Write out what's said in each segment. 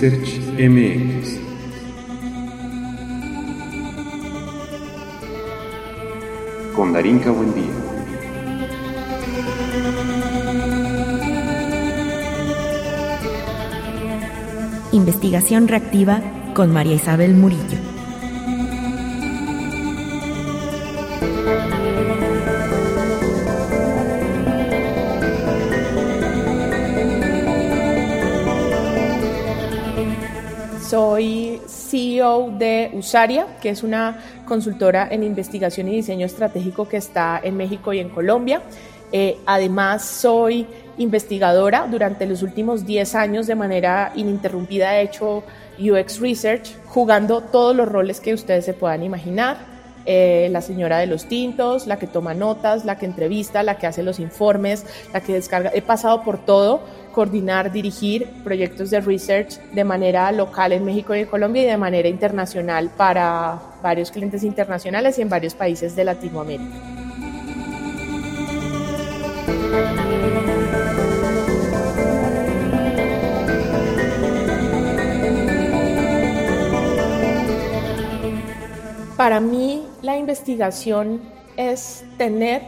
Research MX. Con Darinka Buendía. Investigación reactiva con María Isabel Murillo. Usaria, que es una consultora en investigación y diseño estratégico que está en México y en Colombia. Eh, además, soy investigadora. Durante los últimos 10 años, de manera ininterrumpida, he hecho UX Research, jugando todos los roles que ustedes se puedan imaginar. Eh, la señora de los tintos, la que toma notas, la que entrevista, la que hace los informes, la que descarga. He pasado por todo coordinar, dirigir proyectos de research de manera local en México y en Colombia y de manera internacional para varios clientes internacionales y en varios países de Latinoamérica. Para mí la investigación es tener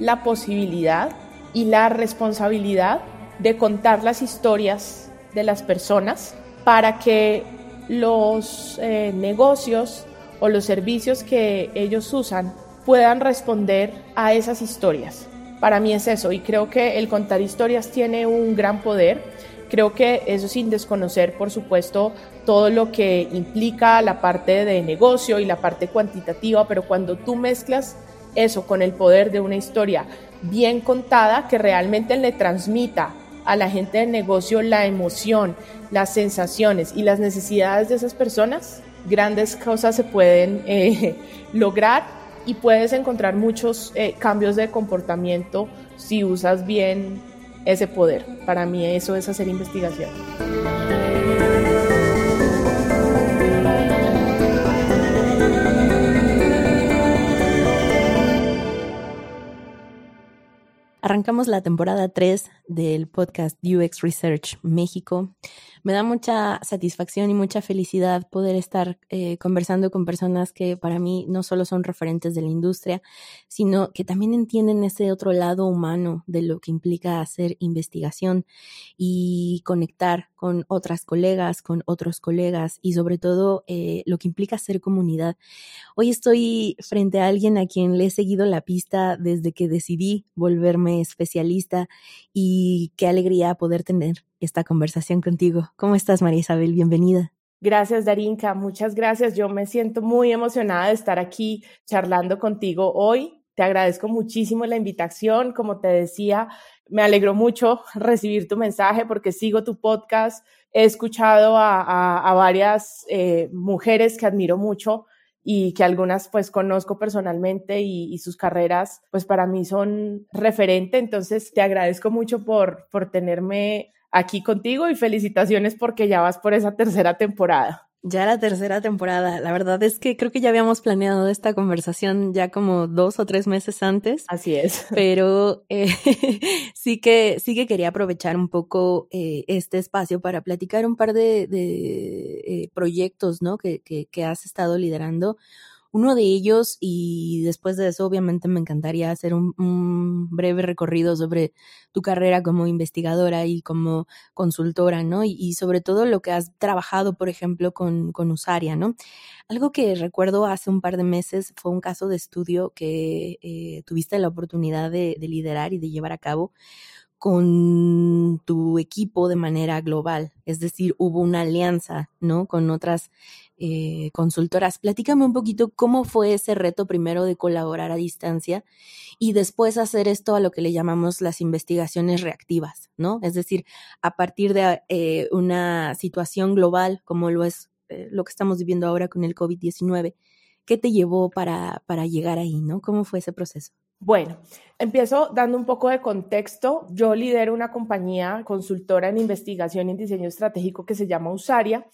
la posibilidad y la responsabilidad de contar las historias de las personas para que los eh, negocios o los servicios que ellos usan puedan responder a esas historias. Para mí es eso y creo que el contar historias tiene un gran poder. Creo que eso sin desconocer, por supuesto, todo lo que implica la parte de negocio y la parte cuantitativa, pero cuando tú mezclas eso con el poder de una historia bien contada que realmente le transmita a la gente del negocio la emoción, las sensaciones y las necesidades de esas personas, grandes cosas se pueden eh, lograr y puedes encontrar muchos eh, cambios de comportamiento si usas bien ese poder. Para mí eso es hacer investigación. Arrancamos la temporada 3 del podcast UX Research México. Me da mucha satisfacción y mucha felicidad poder estar eh, conversando con personas que para mí no solo son referentes de la industria, sino que también entienden ese otro lado humano de lo que implica hacer investigación y conectar con otras colegas, con otros colegas y sobre todo eh, lo que implica ser comunidad. Hoy estoy frente a alguien a quien le he seguido la pista desde que decidí volverme especialista y qué alegría poder tener esta conversación contigo. ¿Cómo estás, María Isabel? Bienvenida. Gracias, Darinka. Muchas gracias. Yo me siento muy emocionada de estar aquí charlando contigo hoy. Te agradezco muchísimo la invitación. Como te decía, me alegró mucho recibir tu mensaje porque sigo tu podcast. He escuchado a, varias eh, mujeres que admiro mucho y que algunas pues conozco personalmente y, y, sus carreras pues para mí son referente. Entonces te agradezco mucho por, por tenerme aquí contigo y felicitaciones porque ya vas por esa tercera temporada. Ya la tercera temporada. La verdad es que creo que ya habíamos planeado esta conversación ya como dos o tres meses antes. Así es. Pero eh, sí que sí que quería aprovechar un poco eh, este espacio para platicar un par de, de eh, proyectos, ¿no? Que, que, que has estado liderando uno de ellos, y después de eso, obviamente me encantaría hacer un, breve recorrido sobre tu carrera como investigadora y como consultora, ¿no? Y, sobre todo lo que has trabajado, por ejemplo, con, con Usaria, ¿no? Algo que recuerdo hace un par de meses fue un caso de estudio que eh, tuviste la oportunidad de liderar y de llevar a cabo con tu equipo de manera global, es decir, hubo una alianza, ¿no? Con otras eh, consultoras. Platícame un poquito cómo fue ese reto primero de colaborar a distancia y después hacer esto a lo que le llamamos las investigaciones reactivas, ¿no? Es decir, a partir de eh, una situación global como lo es eh, lo que estamos viviendo ahora con el COVID-19, ¿qué te llevó para, para llegar ahí, ¿no? ¿Cómo fue ese proceso? Bueno, empiezo dando un poco de contexto. Yo lidero una compañía consultora en investigación y diseño estratégico que se llama Usaria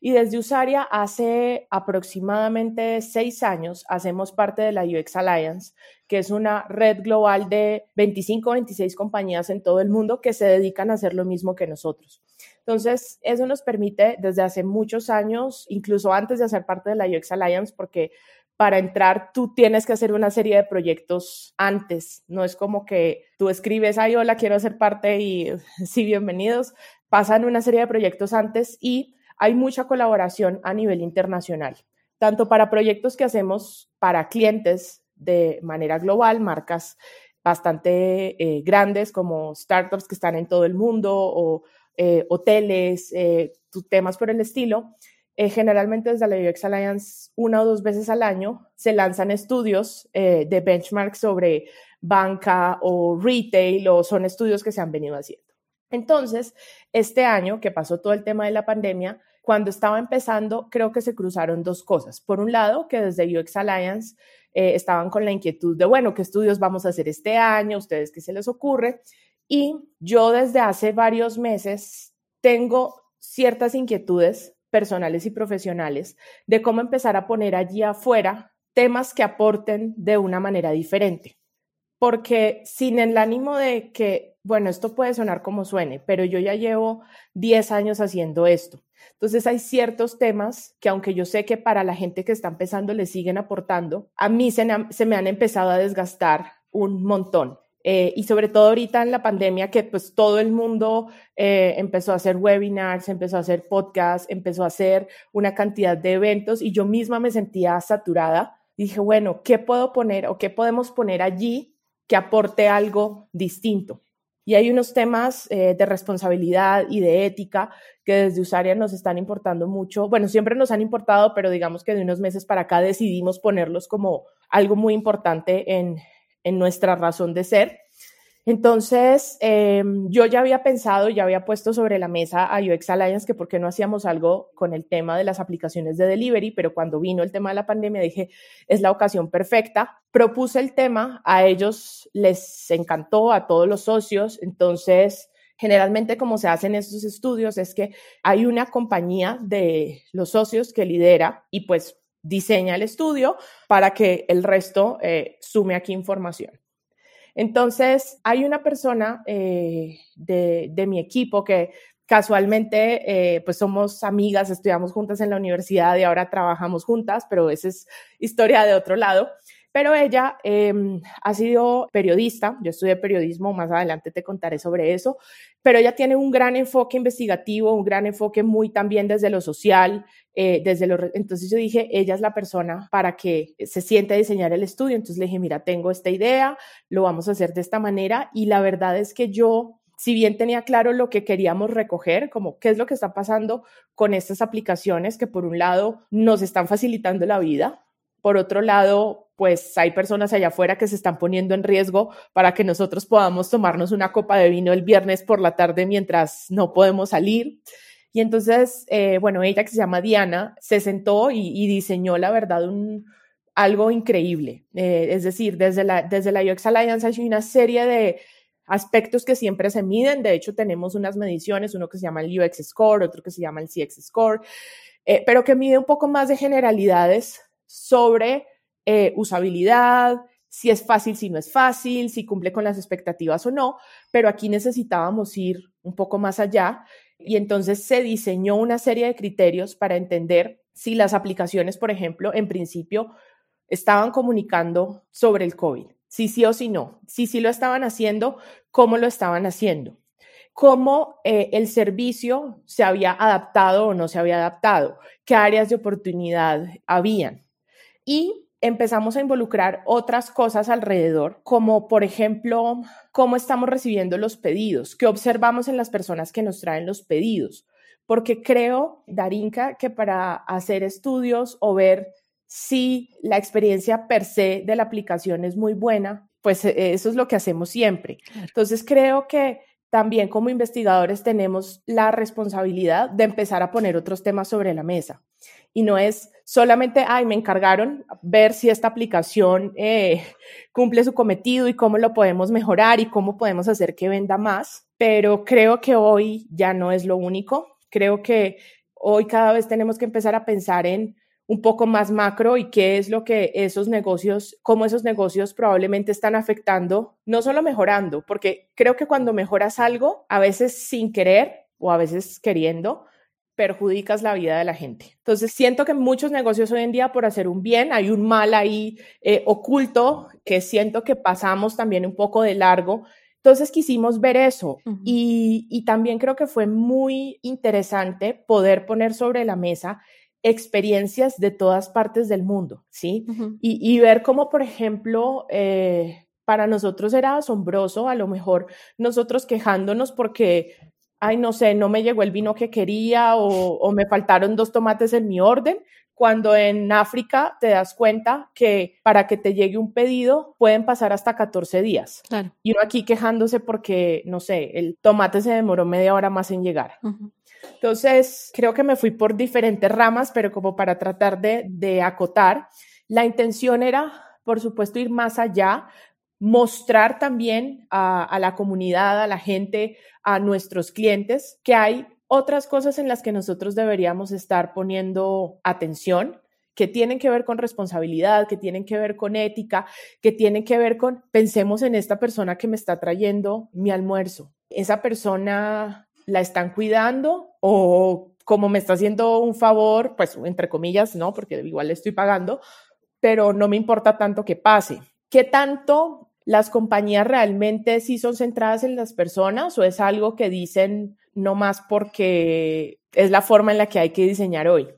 y desde Usaria hace aproximadamente seis años hacemos parte de la UX Alliance, que es una red global de 25 o 26 compañías en todo el mundo que se dedican a hacer lo mismo que nosotros. Entonces, eso nos permite desde hace muchos años, incluso antes de hacer parte de la UX Alliance, porque para entrar tú tienes que hacer una serie de proyectos antes. No es como que tú escribes, ay, hola, quiero ser parte y sí, bienvenidos. Pasan una serie de proyectos antes y hay mucha colaboración a nivel internacional, tanto para proyectos que hacemos para clientes de manera global, marcas bastante eh, grandes como startups que están en todo el mundo o eh, hoteles, eh, temas por el estilo, eh, generalmente desde la UX Alliance una o dos veces al año se lanzan estudios eh, de benchmark sobre banca o retail o son estudios que se han venido haciendo. Entonces, este año que pasó todo el tema de la pandemia, cuando estaba empezando, creo que se cruzaron dos cosas. Por un lado, que desde UX Alliance eh, estaban con la inquietud de, bueno, ¿qué estudios vamos a hacer este año? ¿Ustedes qué se les ocurre? Y yo desde hace varios meses tengo ciertas inquietudes personales y profesionales de cómo empezar a poner allí afuera temas que aporten de una manera diferente. Porque sin el ánimo de que, bueno, esto puede sonar como suene, pero yo ya llevo 10 años haciendo esto. Entonces hay ciertos temas que aunque yo sé que para la gente que está empezando le siguen aportando, a mí se, se me han empezado a desgastar un montón. Eh, y sobre todo ahorita en la pandemia que pues todo el mundo eh, empezó a hacer webinars, empezó a hacer podcasts, empezó a hacer una cantidad de eventos y yo misma me sentía saturada. dije, bueno, ¿qué puedo poner o qué podemos poner allí que aporte algo distinto? Y hay unos temas eh, de responsabilidad y de ética que desde Usaria nos están importando mucho. Bueno, siempre nos han importado, pero digamos que de unos meses para acá decidimos ponerlos como algo muy importante en, en nuestra razón de ser. Entonces, em, yo ya había pensado, ya había puesto sobre la mesa a UX Alliance que por qué no hacíamos algo con el tema de las aplicaciones de delivery, pero cuando vino el tema de la pandemia dije, es la ocasión perfecta. Propuse el tema, a ellos les encantó, a todos los socios, entonces... Generalmente, como se hacen estos estudios, es que hay una compañía de los socios que lidera y pues diseña el estudio para que el resto eh, sume aquí información. Entonces, hay una persona eh, de, mi equipo que casualmente, eh, pues somos amigas, estudiamos juntas en la universidad y ahora trabajamos juntas, pero esa es historia de otro lado. Pero ella em, ha sido periodista, yo estudié periodismo, más adelante te contaré sobre eso, pero ella tiene un gran enfoque investigativo, un gran enfoque muy también desde lo social, eh, desde lo, entonces yo dije, ella es la persona para que se siente a diseñar el estudio, entonces le dije, mira, tengo esta idea, lo vamos a hacer de esta manera y la verdad es que yo si bien tenía claro lo que queríamos recoger, como qué es lo que está pasando con estas aplicaciones que por un lado nos están facilitando la vida, por otro lado, pues hay personas allá afuera que se están poniendo en riesgo para que nosotros podamos tomarnos una copa de vino el viernes por la tarde mientras no podemos salir. Y entonces, eh, bueno, ella que se llama Diana, se sentó y, diseñó, la verdad, un, algo increíble. Eh, es decir, desde la, desde la UX Alliance hay una serie de aspectos que siempre se miden. De hecho, tenemos unas mediciones, uno que se llama el UX Score, otro que se llama el CX Score, eh, pero que mide un poco más de generalidades sobre eh, usabilidad, si es fácil, si no es fácil, si cumple con las expectativas o no, pero aquí necesitábamos ir un poco más allá. Y entonces se diseñó una serie de criterios para entender si las aplicaciones, por ejemplo, en principio estaban comunicando sobre el COVID, si sí o si no, si sí lo estaban haciendo, cómo lo estaban haciendo, cómo eh, el servicio se había adaptado o no se había adaptado, qué áreas de oportunidad habían y empezamos a involucrar otras cosas alrededor, como por ejemplo, cómo estamos recibiendo los pedidos, qué observamos en las personas que nos traen los pedidos, porque creo, Darinka, que para hacer estudios o ver si la experiencia per se de la aplicación es muy buena, pues eh, eso es lo que hacemos siempre. Entonces creo que también como investigadores tenemos la responsabilidad de empezar a poner otros temas sobre la mesa. Y no es solamente, ay, me encargaron ver si esta aplicación eh, cumple su cometido y cómo lo podemos mejorar y cómo podemos hacer que venda más. Pero creo que hoy ya no es lo único. Creo que hoy cada vez tenemos que empezar a pensar en un poco más macro y qué es lo que esos negocios, cómo esos negocios probablemente están afectando, no solo mejorando, porque creo que cuando mejoras algo, a veces sin querer, o a veces queriendo, perjudicas la vida de la gente. Entonces, siento que muchos negocios hoy en día por hacer un bien, hay un mal ahí eh, oculto que siento que pasamos también un poco de largo. Entonces quisimos ver eso y, también creo que fue muy interesante poder poner sobre la mesa experiencias de todas partes del mundo, ¿sí? y, ver cómo, por ejemplo, eh, para nosotros era asombroso, a lo mejor nosotros quejándonos porque ay, no sé, no me llegó el vino que quería o, me faltaron dos tomates en mi orden, cuando en África te das cuenta que para que te llegue un pedido pueden pasar hasta 14 días. Y uno aquí quejándose porque, no sé, el tomate se demoró media hora más en llegar. Entonces, creo que me fui por diferentes ramas, pero como para tratar de, de acotar, la intención era, por supuesto, ir más allá, mostrar también a, la comunidad, a la gente, a nuestros clientes, que hay otras cosas en las que nosotros deberíamos estar poniendo atención, que tienen que ver con responsabilidad, que tienen que ver con ética, que tienen que ver con, pensemos en esta persona que me está trayendo mi almuerzo. Esa persona la están cuidando o como me está haciendo un favor, pues entre comillas, no, porque igual le estoy pagando, pero no me importa tanto que pase. ¿Qué tanto las compañías realmente sí son centradas en las personas o es algo que dicen no más porque es la forma en la que hay que diseñar hoy.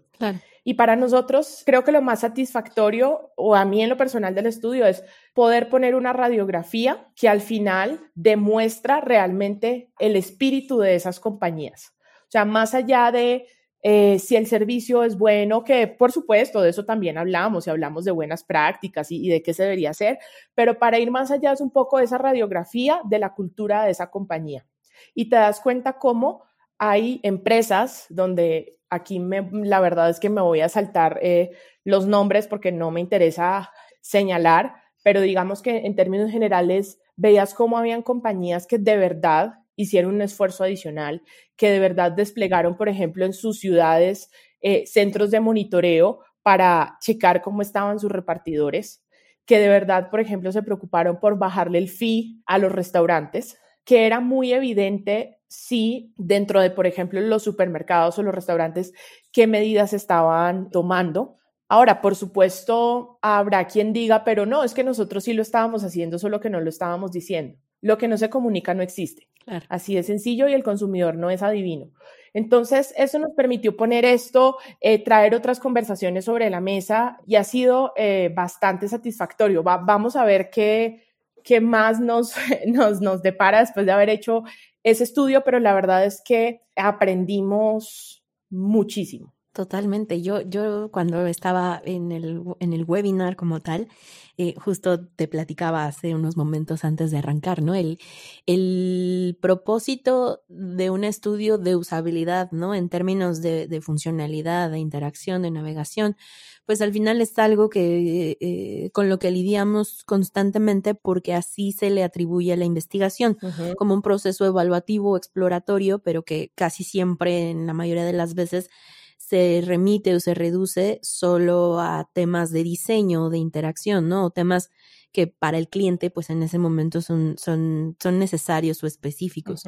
Y para nosotros, creo que lo más satisfactorio, o a mí en lo personal del estudio, es poder poner una radiografía que al final demuestra realmente el espíritu de esas compañías. O sea, más allá de eh, si el servicio es bueno, que por supuesto de eso también hablamos y hablamos de buenas prácticas y, de qué se debería hacer, pero para ir más allá es un poco esa radiografía de la cultura de esa compañía. Y te das cuenta cómo hay empresas donde aquí la verdad es que me voy a saltar eh, los nombres porque no me interesa señalar, pero digamos que en términos generales veías cómo habían compañías que de verdad hicieron un esfuerzo adicional, que de verdad desplegaron, por ejemplo, en sus ciudades eh, centros de monitoreo para checar cómo estaban sus repartidores, que de verdad, por ejemplo, se preocuparon por bajarle el fee a los restaurantes, que era muy evidente si dentro de, por ejemplo, los supermercados o los restaurantes, qué medidas estaban tomando. Ahora, por supuesto, habrá quien diga, pero no, es que nosotros sí lo estábamos haciendo, solo que no lo estábamos diciendo. Lo que no se comunica no existe. Así de sencillo y el consumidor no es adivino. Entonces, eso nos permitió poner esto, eh, traer otras conversaciones sobre la mesa y ha sido eh, bastante satisfactorio. vamos a ver qué, qué más nos, nos, nos depara después de haber hecho ese estudio, pero la verdad es que aprendimos muchísimo. Totalmente. Yo, yo cuando estaba en el, en el webinar como tal, eh, justo te platicaba hace unos momentos antes de arrancar, ¿no? El, el propósito de un estudio de usabilidad, ¿no? En términos de, de funcionalidad, de interacción, de navegación, pues al final es algo que eh, con lo que lidiamos constantemente porque así se le atribuye a la investigación como un proceso evaluativo, exploratorio, pero que casi siempre, en la mayoría de las veces, se remite o se reduce solo a temas de diseño, de interacción, ¿no? O temas que para el cliente, pues en ese momento son, son, son necesarios o específicos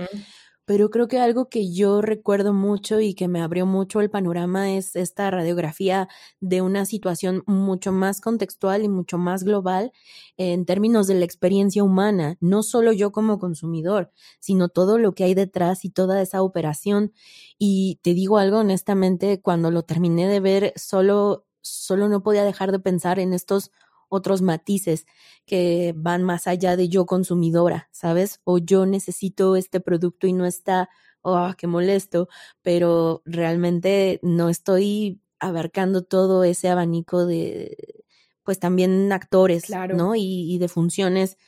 pero creo que algo que yo recuerdo mucho y que me abrió mucho el panorama es esta radiografía de una situación mucho más contextual y mucho más global en términos de la experiencia humana, no solo yo como consumidor, sino todo lo que hay detrás y toda esa operación. Y te digo algo honestamente, cuando lo terminé de ver, solo, solo no podía dejar de pensar en estos otros matices que van más allá de yo consumidora, ¿sabes? O yo necesito este producto y no está, oh, qué molesto, pero realmente no estoy abarcando todo ese abanico de, pues también actores, ¿no? Y, y de funciones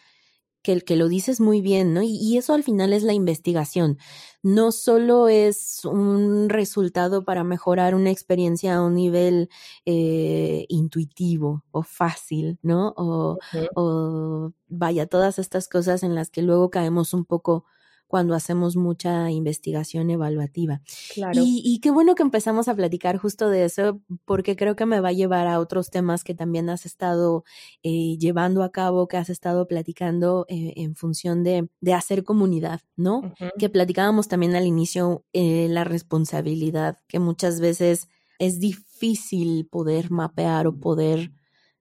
que el que lo dices muy bien, ¿no? Y, eso al final es la investigación. No solo es un resultado para mejorar una experiencia a un nivel eh, intuitivo o fácil, ¿no? O, o, vaya, todas estas cosas en las que luego caemos un poco cuando hacemos mucha investigación evaluativa. Claro. Y, qué bueno que empezamos a platicar justo de eso, porque creo que me va a llevar a otros temas que también has estado eh, llevando a cabo, que has estado platicando eh, en función de, hacer comunidad, ¿no? Que platicábamos también al inicio eh, la responsabilidad, que muchas veces es difícil poder mapear o poder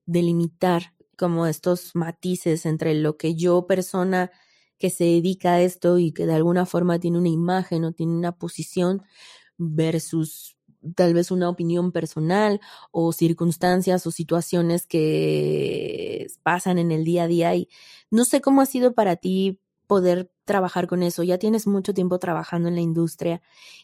delimitar como estos matices entre lo que yo persona que se dedica a esto y que de alguna forma tiene una imagen o tiene una posición versus tal vez una opinión personal o circunstancias o situaciones que pasan en el día a día y no sé cómo ha sido para ti poder trabajar con eso. Ya tienes mucho tiempo trabajando en la industria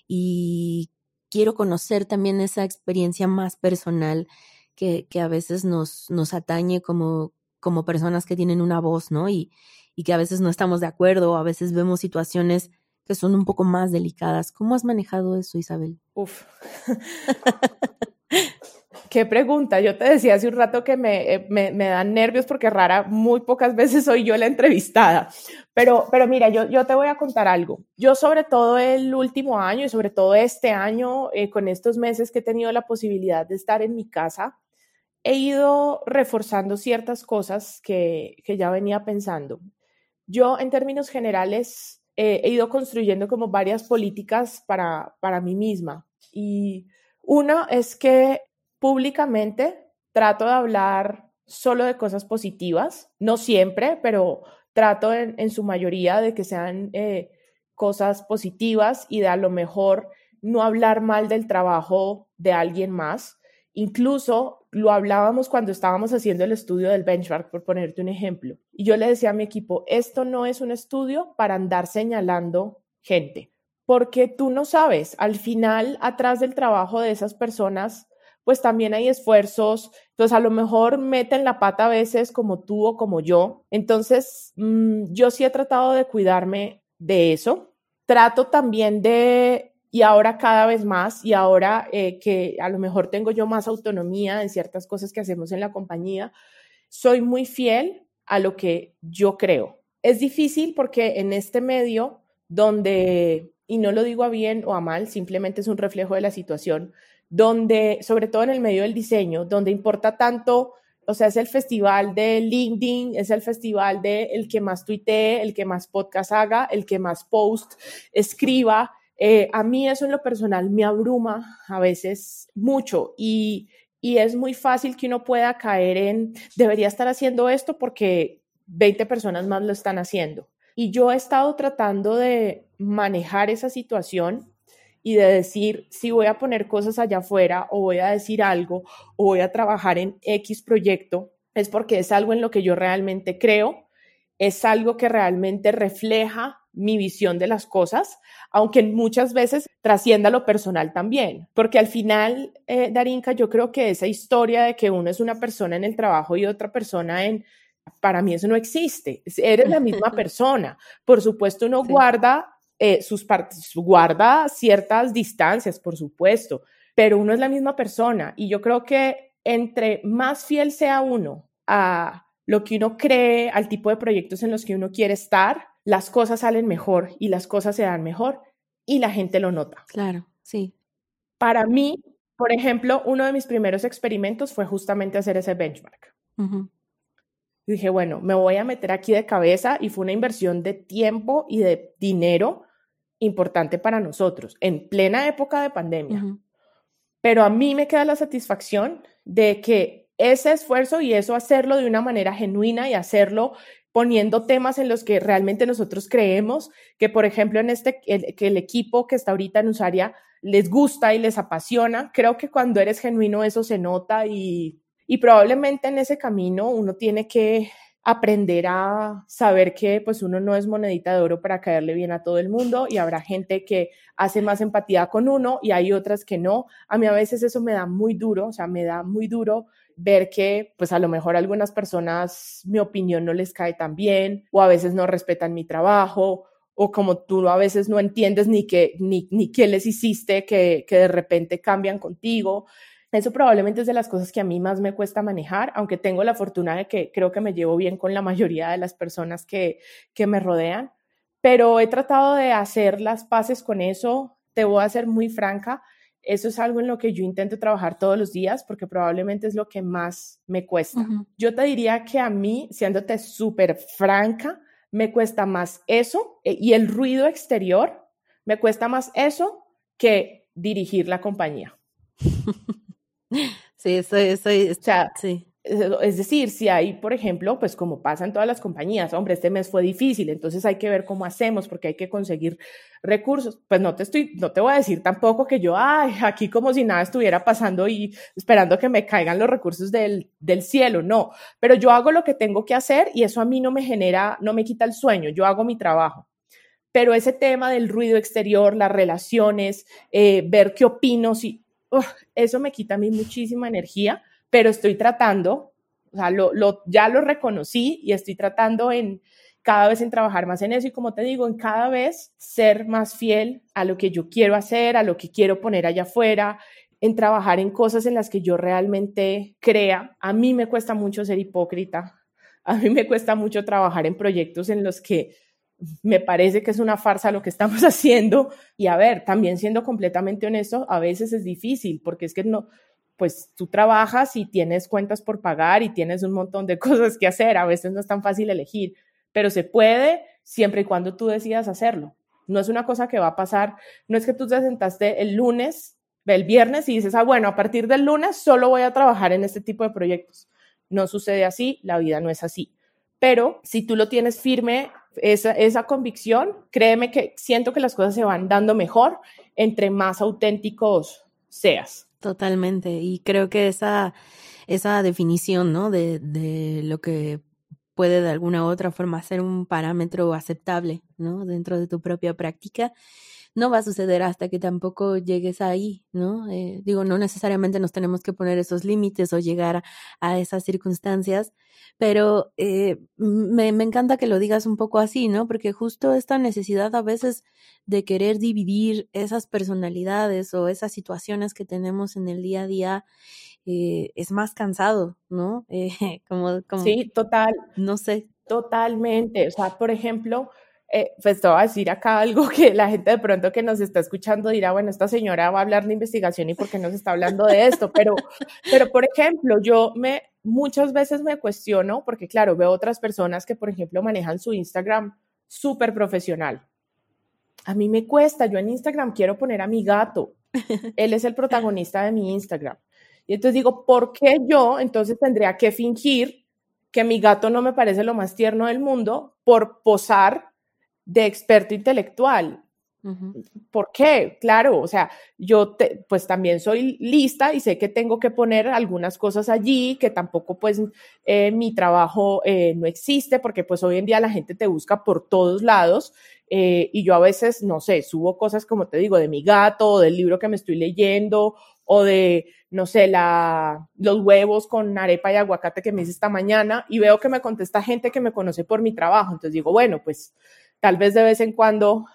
y quiero conocer también esa experiencia más personal que, que a veces nos, nos atañe como, como personas que tienen una voz, ¿no? Y, y que a veces no estamos de acuerdo, a veces vemos situaciones que son un poco más delicadas. ¿Cómo has manejado eso, Isabel? Uf. Qué pregunta. Yo te decía hace un rato que me, eh, me, me, dan nervios porque rara, muy pocas veces soy yo la entrevistada. Pero, pero mira, yo, yo te voy a contar algo. Yo sobre todo el último año y sobre todo este año, eh, con estos meses que he tenido la posibilidad de estar en mi casa, he ido reforzando ciertas cosas que, que ya venía pensando. Yo, en términos generales, he ido construyendo como varias políticas para, para mí misma. Y uno es que públicamente trato de hablar solo de cosas positivas, no siempre, pero trato en, su mayoría de que sean eh, cosas positivas y de a lo mejor no hablar mal del trabajo de alguien más. Incluso lo hablábamos cuando estábamos haciendo el estudio del benchmark, por ponerte un ejemplo. Y yo le decía a mi equipo, esto no es un estudio para andar señalando gente, porque tú no sabes, al final, atrás del trabajo de esas personas, pues también hay esfuerzos, entonces a lo mejor meten la pata a veces como tú o como yo. Entonces, mm, yo sí he tratado de cuidarme de eso. Trato también de y ahora cada vez más, y ahora eh, que a lo mejor tengo yo más autonomía en ciertas cosas que hacemos en la compañía, soy muy fiel a lo que yo creo. Es difícil porque en este medio donde, y no lo digo a bien o a mal, simplemente es un reflejo de la situación, donde, sobre todo en el medio del diseño, donde importa tanto, o sea, es el festival de LinkedIn, es el festival de el que más tuitee, el que más podcast haga, el que más post escriba, eh, a mí eso en lo personal me abruma a veces mucho y, es muy fácil que uno pueda caer en, debería estar haciendo esto porque 20 personas más lo están haciendo. Y yo he estado tratando de manejar esa situación y de decir, si voy a poner cosas allá afuera o voy a decir algo o voy a trabajar en X proyecto, es porque es algo en lo que yo realmente creo, es algo que realmente refleja mi visión de las cosas, aunque muchas veces trascienda lo personal también, porque al final, eh, Darinka, yo creo que esa historia de que uno es una persona en el trabajo y otra persona en, para mí eso no existe, eres la misma persona. Por supuesto, uno guarda eh, sus partes, guarda ciertas distancias, por supuesto, pero uno es la misma persona. Y yo creo que entre más fiel sea uno a lo que uno cree, al tipo de proyectos en los que uno quiere estar, las cosas salen mejor y las cosas se dan mejor y la gente lo nota. Claro, sí. Para mí, por ejemplo, uno de mis primeros experimentos fue justamente hacer ese benchmark. dije, bueno, me voy a meter aquí de cabeza y fue una inversión de tiempo y de dinero importante para nosotros en plena época de pandemia. Pero a mí me queda la satisfacción de que ese esfuerzo y eso hacerlo de una manera genuina y hacerlo poniendo temas en los que realmente nosotros creemos que, por ejemplo, en este, que el equipo que está ahorita en Usaria les gusta y les apasiona. Creo que cuando eres genuino eso se nota y, y probablemente en ese camino uno tiene que aprender a saber que pues uno no es monedita de oro para caerle bien a todo el mundo y habrá gente que hace más empatía con uno y hay otras que no. A mí a veces eso me da muy duro, o sea, me da muy duro ver que pues a lo mejor a algunas personas mi opinión no les cae tan bien o a veces no respetan mi trabajo o como tú a veces no entiendes ni qué, ni, ni qué les hiciste que, que de repente cambian contigo. Eso probablemente es de las cosas que a mí más me cuesta manejar, aunque tengo la fortuna de que creo que me llevo bien con la mayoría de las personas que, que me rodean, pero he tratado de hacer las paces con eso. Te voy a ser muy franca. Eso es algo en lo que yo intento trabajar todos los días porque probablemente es lo que más me cuesta. Yo te diría que a mí, siéndote súper franca, me cuesta más eso eh, y el ruido exterior, me cuesta más eso que dirigir la compañía. Sí, eso, eso, o sea, sí. Es decir, si hay, por ejemplo, pues como pasa en todas las compañías, hombre, este mes fue difícil, entonces hay que ver cómo hacemos porque hay que conseguir recursos. Pues no te estoy, no te voy a decir tampoco que yo, ay, aquí como si nada estuviera pasando y esperando que me caigan los recursos del, del cielo, no. Pero yo hago lo que tengo que hacer y eso a mí no me genera, no me quita el sueño, yo hago mi trabajo. Pero ese tema del ruido exterior, las relaciones, eh, ver qué opino, si, eso me quita a mí muchísima energía pero estoy tratando, o sea, lo, ya lo reconocí y estoy tratando en cada vez en trabajar más en eso y como te digo, en cada vez ser más fiel a lo que yo quiero hacer, a lo que quiero poner allá afuera, en trabajar en cosas en las que yo realmente crea. A mí me cuesta mucho ser hipócrita, a mí me cuesta mucho trabajar en proyectos en los que me parece que es una farsa lo que estamos haciendo. Y a ver, también siendo completamente honesto, a veces es difícil porque es que no, pues tú trabajas y tienes cuentas por pagar y tienes un montón de cosas que hacer. A veces no es tan fácil elegir, pero se puede siempre y cuando tú decidas hacerlo. No es una cosa que va a pasar, no es que tú te sentaste el lunes, el viernes y dices, ah, bueno, a partir del lunes solo voy a trabajar en este tipo de proyectos. No sucede así, la vida no es así. Pero si tú lo tienes firme, esa, esa convicción, créeme que siento que las cosas se van dando mejor entre más auténticos seas. Totalmente. Y creo que esa, esa definición, ¿no? De, de lo que puede de alguna u otra forma ser un parámetro aceptable, ¿no? Dentro de tu propia práctica, no va a suceder hasta que tampoco llegues ahí, ¿no? Eh, digo, no necesariamente nos tenemos que poner esos límites o llegar a, esas circunstancias, pero eh, me, me, encanta que lo digas un poco así, ¿no? Porque justo esta necesidad a veces de querer dividir esas personalidades o esas situaciones que tenemos en el día a día eh, es más cansado, ¿no? como, como, sí, total. No sé. Totalmente. O sea, por ejemplo, eh, pues te voy a decir acá algo que la gente de pronto que nos está escuchando dirá, bueno, esta señora va a hablar de investigación y por qué nos está hablando de esto, pero, pero por ejemplo, yo me muchas veces me cuestiono, porque claro, veo otras personas que, por ejemplo, manejan su Instagram súper profesional. A mí me cuesta, yo en Instagram quiero poner a mi gato, él es el protagonista de mi Instagram. Y entonces digo, ¿por qué yo entonces tendría que fingir que mi gato no me parece lo más tierno del mundo por posar de experto intelectual. ¿Por qué? Claro, o sea, yo pues también soy lista y sé que tengo que poner algunas cosas allí, que tampoco pues eh, mi trabajo eh, no existe, porque pues hoy en día la gente te busca por todos lados eh, y yo a veces, no sé, subo cosas como te digo, de mi gato o del libro que me estoy leyendo o de, no sé, la, los huevos con arepa y aguacate que me hice esta mañana y veo que me contesta gente que me conoce por mi trabajo. Entonces digo, bueno, pues tal vez de vez en cuando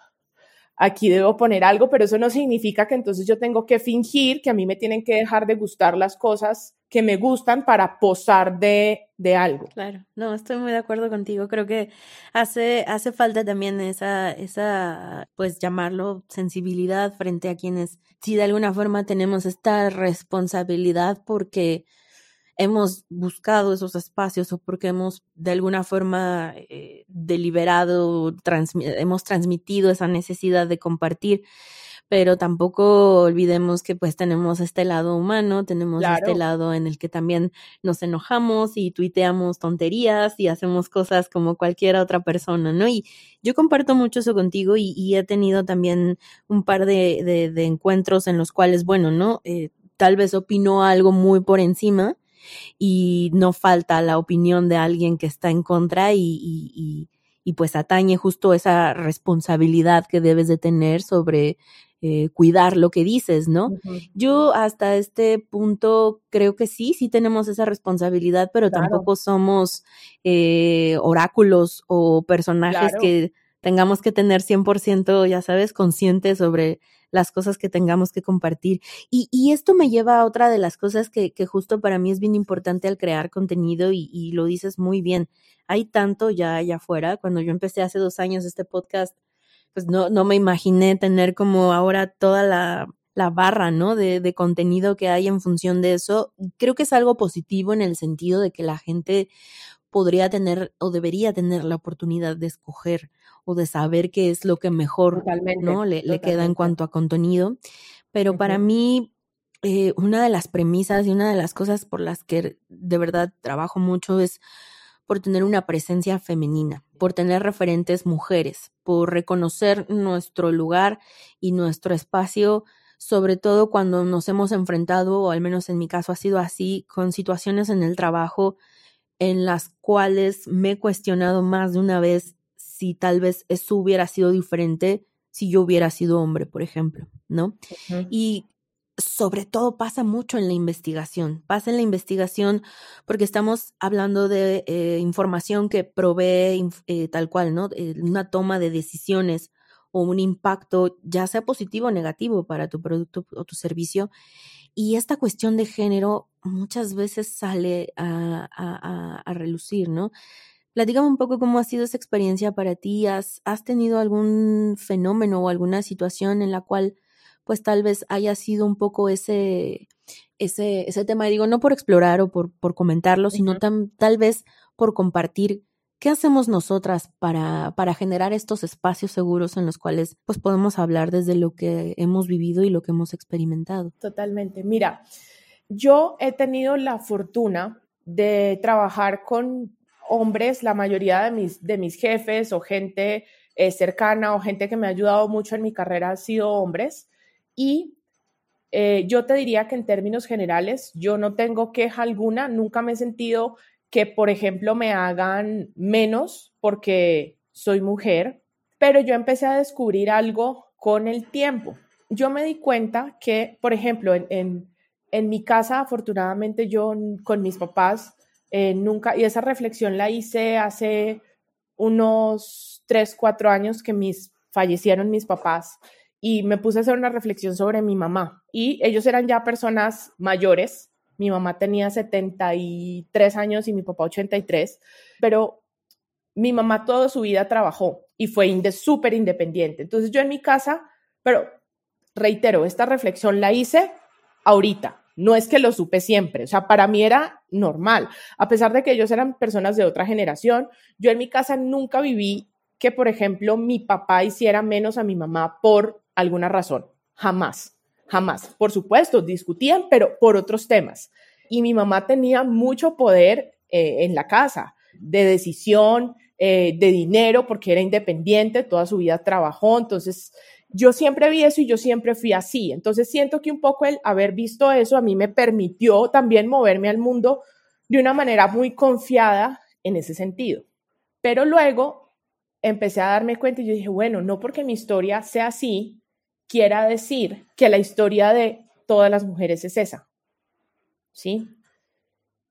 aquí debo poner algo, pero eso no significa que entonces yo tengo que fingir que a mí me tienen que dejar de gustar las cosas que me gustan para posar de, de algo. Claro, no, estoy muy de acuerdo contigo. Creo que hace, hace falta también esa, esa, pues llamarlo sensibilidad frente a quienes, si de alguna forma tenemos esta responsabilidad porque hemos buscado esos espacios o porque hemos de alguna forma eh, deliberado, hemos transmitido esa necesidad de compartir, pero tampoco olvidemos que pues tenemos este lado humano, tenemos este lado en el que también nos enojamos y tuiteamos tonterías y hacemos cosas como cualquier otra persona, ¿no? Y yo comparto mucho eso contigo y, he tenido también un par de, de, encuentros en los cuales, bueno, ¿no? Eh, tal vez opino algo muy por encima, y no falta la opinión de alguien que está en contra y, y, y, pues atañe justo esa responsabilidad que debes de tener sobre eh, cuidar lo que dices, ¿no? Yo hasta este punto creo que sí, sí tenemos esa responsabilidad, pero tampoco somos eh, oráculos o personajes que tengamos que tener 100%, ya sabes, consciente sobre las cosas que tengamos que compartir. Y, y esto me lleva a otra de las cosas que, que, justo para mí es bien importante al crear contenido y, y lo dices muy bien. Hay tanto ya allá afuera. Cuando yo empecé hace dos años este podcast, pues no, no me imaginé tener como ahora toda la, la barra, ¿no? De, de, contenido que hay en función de eso. Creo que es algo positivo en el sentido de que la gente podría tener o debería tener la oportunidad de escoger o de saber qué es lo que mejor totalmente, ¿no? le, le, queda en cuanto a contenido. Pero uh -huh. para mí, eh, una de las premisas y una de las cosas por las que de verdad trabajo mucho es por tener una presencia femenina, por tener referentes mujeres, por reconocer nuestro lugar y nuestro espacio, sobre todo cuando nos hemos enfrentado, o al menos en mi caso ha sido así, con situaciones en el trabajo en las cuales me he cuestionado más de una vez si tal vez eso hubiera sido diferente si yo hubiera sido hombre, por ejemplo, ¿no? Uh -huh. Y sobre todo pasa mucho en la investigación. Pasa en la investigación porque estamos hablando de eh, información que provee eh, tal cual, ¿no? Eh, una toma de decisiones o un impacto, ya sea positivo o negativo para tu producto o tu servicio. Y esta cuestión de género muchas veces sale a, a, a relucir, ¿no? Platícame un poco cómo ha sido esa experiencia para ti. ¿Has, ¿Has tenido algún fenómeno o alguna situación en la cual pues tal vez haya sido un poco ese, ese, ese tema, y digo, no por explorar o por, por comentarlo, uh -huh. sino tam, tal vez por compartir qué hacemos nosotras para, para generar estos espacios seguros en los cuales pues podemos hablar desde lo que hemos vivido y lo que hemos experimentado. Totalmente. Mira, yo he tenido la fortuna de trabajar con hombres, la mayoría de mis, de mis jefes o gente eh, cercana o gente que me ha ayudado mucho en mi carrera han sido hombres. Y eh, yo te diría que en términos generales, yo no tengo queja alguna, nunca me he sentido que, por ejemplo, me hagan menos porque soy mujer, pero yo empecé a descubrir algo con el tiempo. Yo me di cuenta que, por ejemplo, en, en, mi casa, afortunadamente yo con mis papás eh, nunca, y esa reflexión la hice hace unos 3, 4 años que mis, fallecieron mis papás y me puse a hacer una reflexión sobre mi mamá. Y ellos eran ya personas mayores. Mi mamá tenía 73 años y mi papá 83, pero mi mamá toda su vida trabajó y fue súper independiente. Entonces yo en mi casa, pero reitero, esta reflexión la hice ahorita, no es que lo supe siempre, o sea, para mí era normal, a pesar de que ellos eran personas de otra generación, yo en mi casa nunca viví que, por ejemplo, mi papá hiciera menos a mi mamá por alguna razón. Jamás, jamás. Por supuesto, discutían, pero por otros temas. Y mi mamá tenía mucho poder eh, en la casa, de decisión, eh, de dinero, porque era independiente, toda su vida trabajó. Entonces, yo siempre vi eso y yo siempre fui así. Entonces, siento que un poco el haber visto eso a mí me permitió también moverme al mundo de una manera muy confiada en ese sentido. Pero luego empecé a darme cuenta y yo dije, bueno, no porque mi historia sea así, quiera decir que la historia de todas las mujeres es esa. ¿Sí?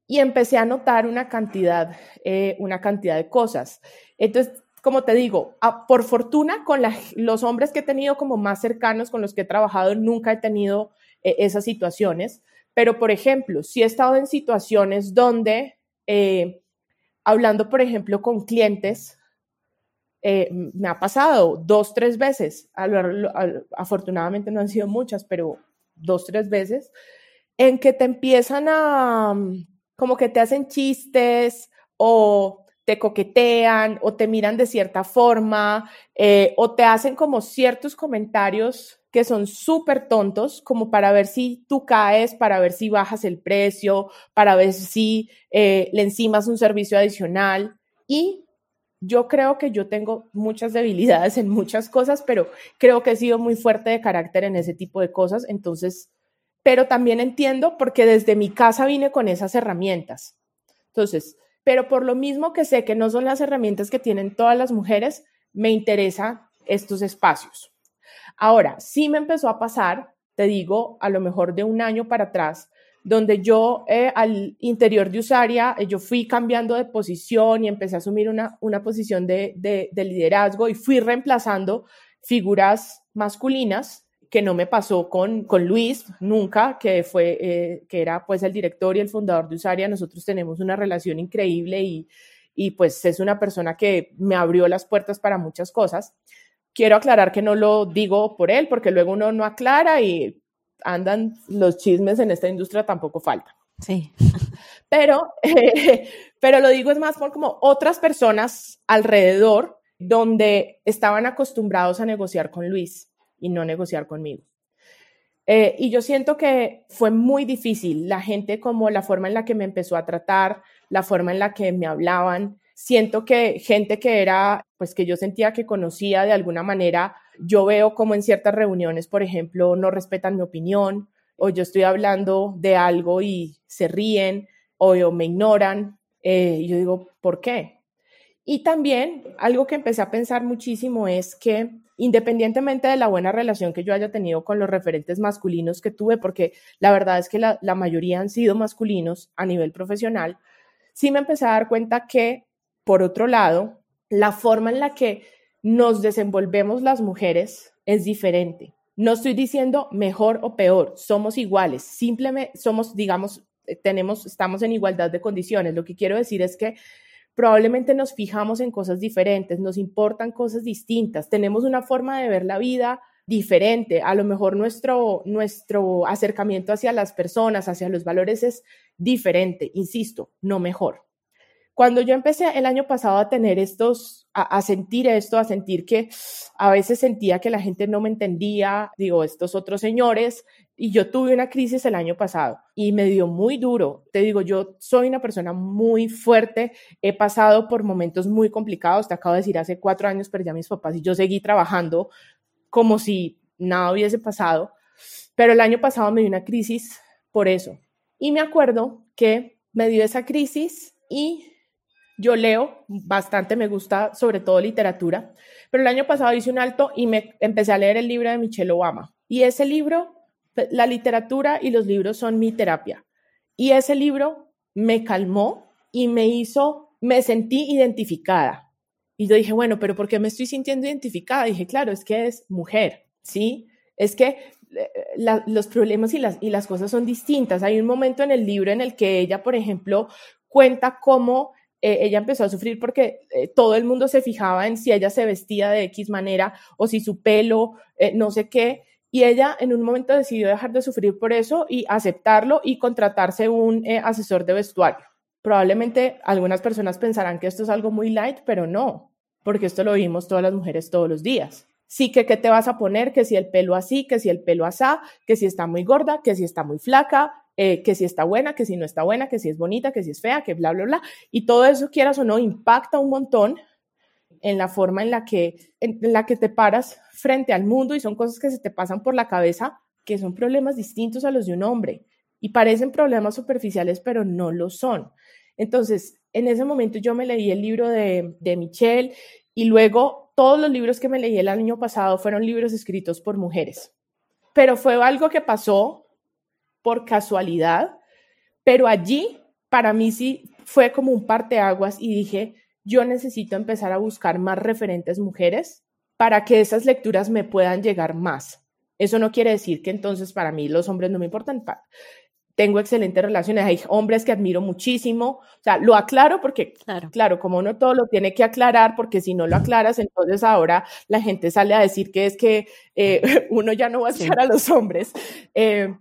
Y empecé a notar una cantidad, eh, una cantidad de cosas. Entonces, como te digo, por fortuna con los hombres que he tenido como más cercanos, con los que he trabajado, nunca he tenido eh, esas situaciones. Pero, por ejemplo, sí he estado en situaciones donde, eh, hablando, por ejemplo, con clientes, eh, me ha pasado dos, tres veces, afortunadamente no han sido muchas, pero dos, tres veces, en que te empiezan a, como que te hacen chistes o te coquetean o te miran de cierta forma eh, o te hacen como ciertos comentarios que son súper tontos, como para ver si tú caes, para ver si bajas el precio, para ver si eh, le encimas un servicio adicional. Y yo creo que yo tengo muchas debilidades en muchas cosas, pero creo que he sido muy fuerte de carácter en ese tipo de cosas. Entonces, pero también entiendo porque desde mi casa vine con esas herramientas. Entonces, pero por lo mismo que sé que no son las herramientas que tienen todas las mujeres, me interesa estos espacios. Ahora, sí me empezó a pasar, te digo, a lo mejor de un año para atrás, donde yo eh, al interior de Usaria, eh, yo fui cambiando de posición y empecé a asumir una, una posición de, de, liderazgo y fui reemplazando figuras masculinas que no me pasó con, con Luis nunca, que fue, eh, que era pues el director y el fundador de Usaria. Nosotros tenemos una relación increíble y, y pues es una persona que me abrió las puertas para muchas cosas. Quiero aclarar que no lo digo por él, porque luego uno no aclara y andan los chismes en esta industria tampoco falta. Sí. Pero, pero lo digo es más por como otras personas alrededor donde estaban acostumbrados a negociar con Luis y no negociar conmigo. Eh, y yo siento que fue muy difícil la gente como la forma en la que me empezó a tratar, la forma en la que me hablaban. Siento que gente que era, pues que yo sentía que conocía de alguna manera, yo veo como en ciertas reuniones, por ejemplo, no respetan mi opinión o yo estoy hablando de algo y se ríen o, me ignoran. Eh, yo digo, ¿por qué? Y también algo que empecé a pensar muchísimo es que independientemente de la buena relación que yo haya tenido con los referentes masculinos que tuve, porque la verdad es que la, la mayoría han sido masculinos a nivel profesional, sí me empecé a dar cuenta que, por otro lado, la forma en la que nos desenvolvemos las mujeres es diferente. No estoy diciendo mejor o peor, somos iguales, simplemente somos, digamos, eh, tenemos, estamos en igualdad de condiciones. Lo que quiero decir es que probablemente nos fijamos en cosas diferentes, nos importan cosas distintas, tenemos una forma de ver la vida diferente. A lo mejor nuestro, nuestro acercamiento hacia las personas, hacia los valores es diferente, insisto, no mejor. Cuando yo empecé el año pasado a tener estos, a, sentir esto, a sentir que a veces sentía que la gente no me entendía, digo, estos otros señores, y yo tuve una crisis el año pasado y me dio muy duro. Te digo, yo soy una persona muy fuerte, he pasado por momentos muy complicados, te acabo de decir, hace cuatro años perdí a mis papás y yo seguí trabajando como si nada hubiese pasado, pero el año pasado me dio una crisis por eso. Y me acuerdo que me dio esa crisis y yo leo bastante, me gusta sobre todo literatura, pero el año pasado hice un alto y me empecé a leer el libro de Michelle Obama. Y ese libro, la literatura y los libros son mi terapia. Y ese libro me calmó y me hizo, me sentí identificada. Y yo dije, bueno, pero ¿por qué me estoy sintiendo identificada? dije, claro, es que es mujer, ¿sí? Es que eh, los problemas y las, y las cosas son distintas. Hay un momento en el libro en el que ella, por ejemplo, cuenta cómo eh, ella empezó a sufrir porque eh, todo el mundo se fijaba en si ella se vestía de X manera o si su pelo, eh, no sé qué. Y ella en un momento decidió dejar de sufrir por eso y aceptarlo y contratarse un asesor de vestuario. Probablemente algunas personas pensarán que esto es algo muy light, pero no, porque esto lo vimos todas las mujeres todos los días. Sí, que qué te vas a poner, que si el pelo así, que si el pelo asá, que si está muy gorda, que si está muy flaca, eh, que si está buena, que si no está buena, que si es bonita, que si es fea, que bla, bla, bla. Y todo eso, quieras o no, impacta un montón en la forma en la que, en, la que te paras frente al mundo y son cosas que se te pasan por la cabeza que son problemas distintos a los de un hombre y parecen problemas superficiales, pero no lo son. Entonces, en ese momento yo me leí el libro de, de Michelle y luego todos los libros que me leí el año pasado fueron libros escritos por mujeres. Pero fue algo que pasó por casualidad, pero allí para mí sí fue como un parteaguas y dije, yo necesito empezar a buscar más referentes mujeres para que esas lecturas me puedan llegar más. Eso no quiere decir que entonces para mí los hombres no me importan. Tengo excelentes relaciones, hay hombres que admiro muchísimo, o sea, lo aclaro porque, claro, claro como uno todo lo tiene que aclarar, porque si no lo aclaras, entonces ahora la gente sale a decir que es que eh, uno ya no va a echar a los hombres. Eh,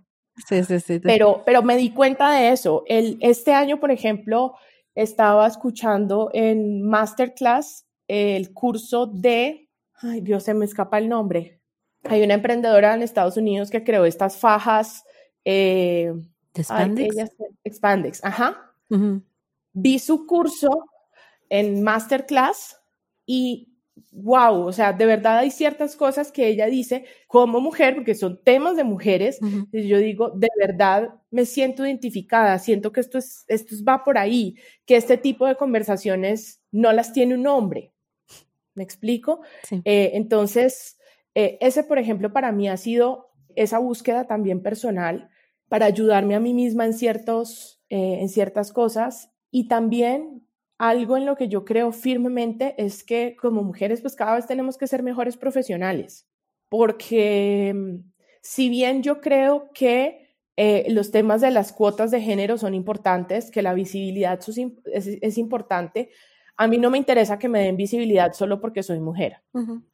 Sí, sí, sí. Pero, pero me di cuenta de eso. El, este año, por ejemplo, estaba escuchando en Masterclass el curso de, ay Dios, se me escapa el nombre. Hay una emprendedora en Estados Unidos que creó estas fajas. Eh, ¿De Spandex? ajá. Vi su curso en Masterclass y wow, o sea, de verdad hay ciertas cosas que ella dice como mujer, porque son temas de mujeres, y yo digo, de verdad me siento identificada, siento que esto, es, esto va por ahí, que este tipo de conversaciones no las tiene un hombre. ¿Me explico? Eh, entonces, eh, ese, por ejemplo, para mí ha sido esa búsqueda también personal para ayudarme a mí misma en, ciertos, eh, en ciertas cosas. Y también algo en lo que yo creo firmemente es que como mujeres, pues cada vez tenemos que ser mejores profesionales, porque mm, si bien yo creo que eh, los temas de las cuotas de género son importantes, que la visibilidad es, importante, a mí no me interesa que me den visibilidad solo porque soy mujer.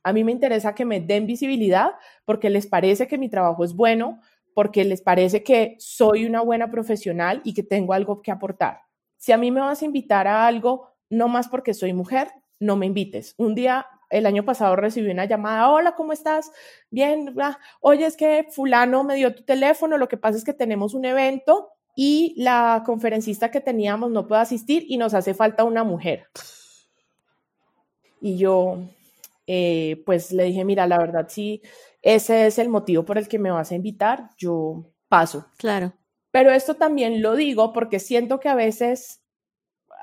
A mí me interesa que me den visibilidad porque les parece que mi trabajo es bueno, porque les parece que soy una buena profesional y que tengo algo que aportar. Si a mí me vas a invitar a algo, no más porque soy mujer, no me invites. Un día, el año pasado recibí una llamada, hola, ¿cómo estás? Bien, oye, es que fulano me dio tu teléfono, lo que pasa es que tenemos un evento y la conferencista que teníamos no puede asistir y nos hace falta una mujer. Y yo, eh, pues le dije, mira, la verdad sí, ese es el motivo por el que me vas a invitar, yo paso. Claro. Pero esto también lo digo porque siento que a veces,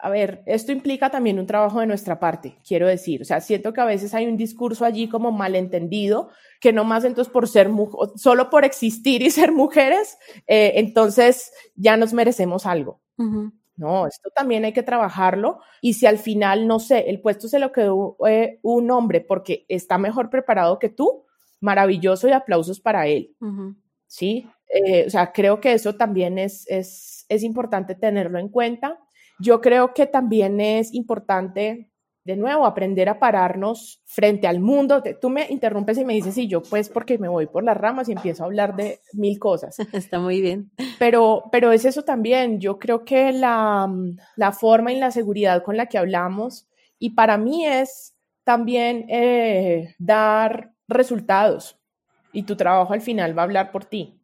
a ver, esto implica también un trabajo de nuestra parte, quiero decir. O sea, siento que a veces hay un discurso allí como malentendido, que no más entonces por ser, solo por existir y ser mujeres, eh, entonces ya nos merecemos algo. No, esto también hay que trabajarlo y si al final, no sé, el puesto se lo quedó eh, un hombre porque está mejor preparado que tú, maravilloso y aplausos para él. ¿Sí? Eh, o sea, creo que eso también es, es, es importante tenerlo en cuenta. Yo creo que también es importante de nuevo, aprender a pararnos frente al mundo. Tú me interrumpes y me dices, sí, yo pues porque me voy por las ramas y empiezo a hablar de mil cosas. Está muy bien. Pero, pero es eso también. Yo creo que la, la forma y la seguridad con la que hablamos, y para mí es también eh, dar resultados y tu trabajo al final va a hablar por ti.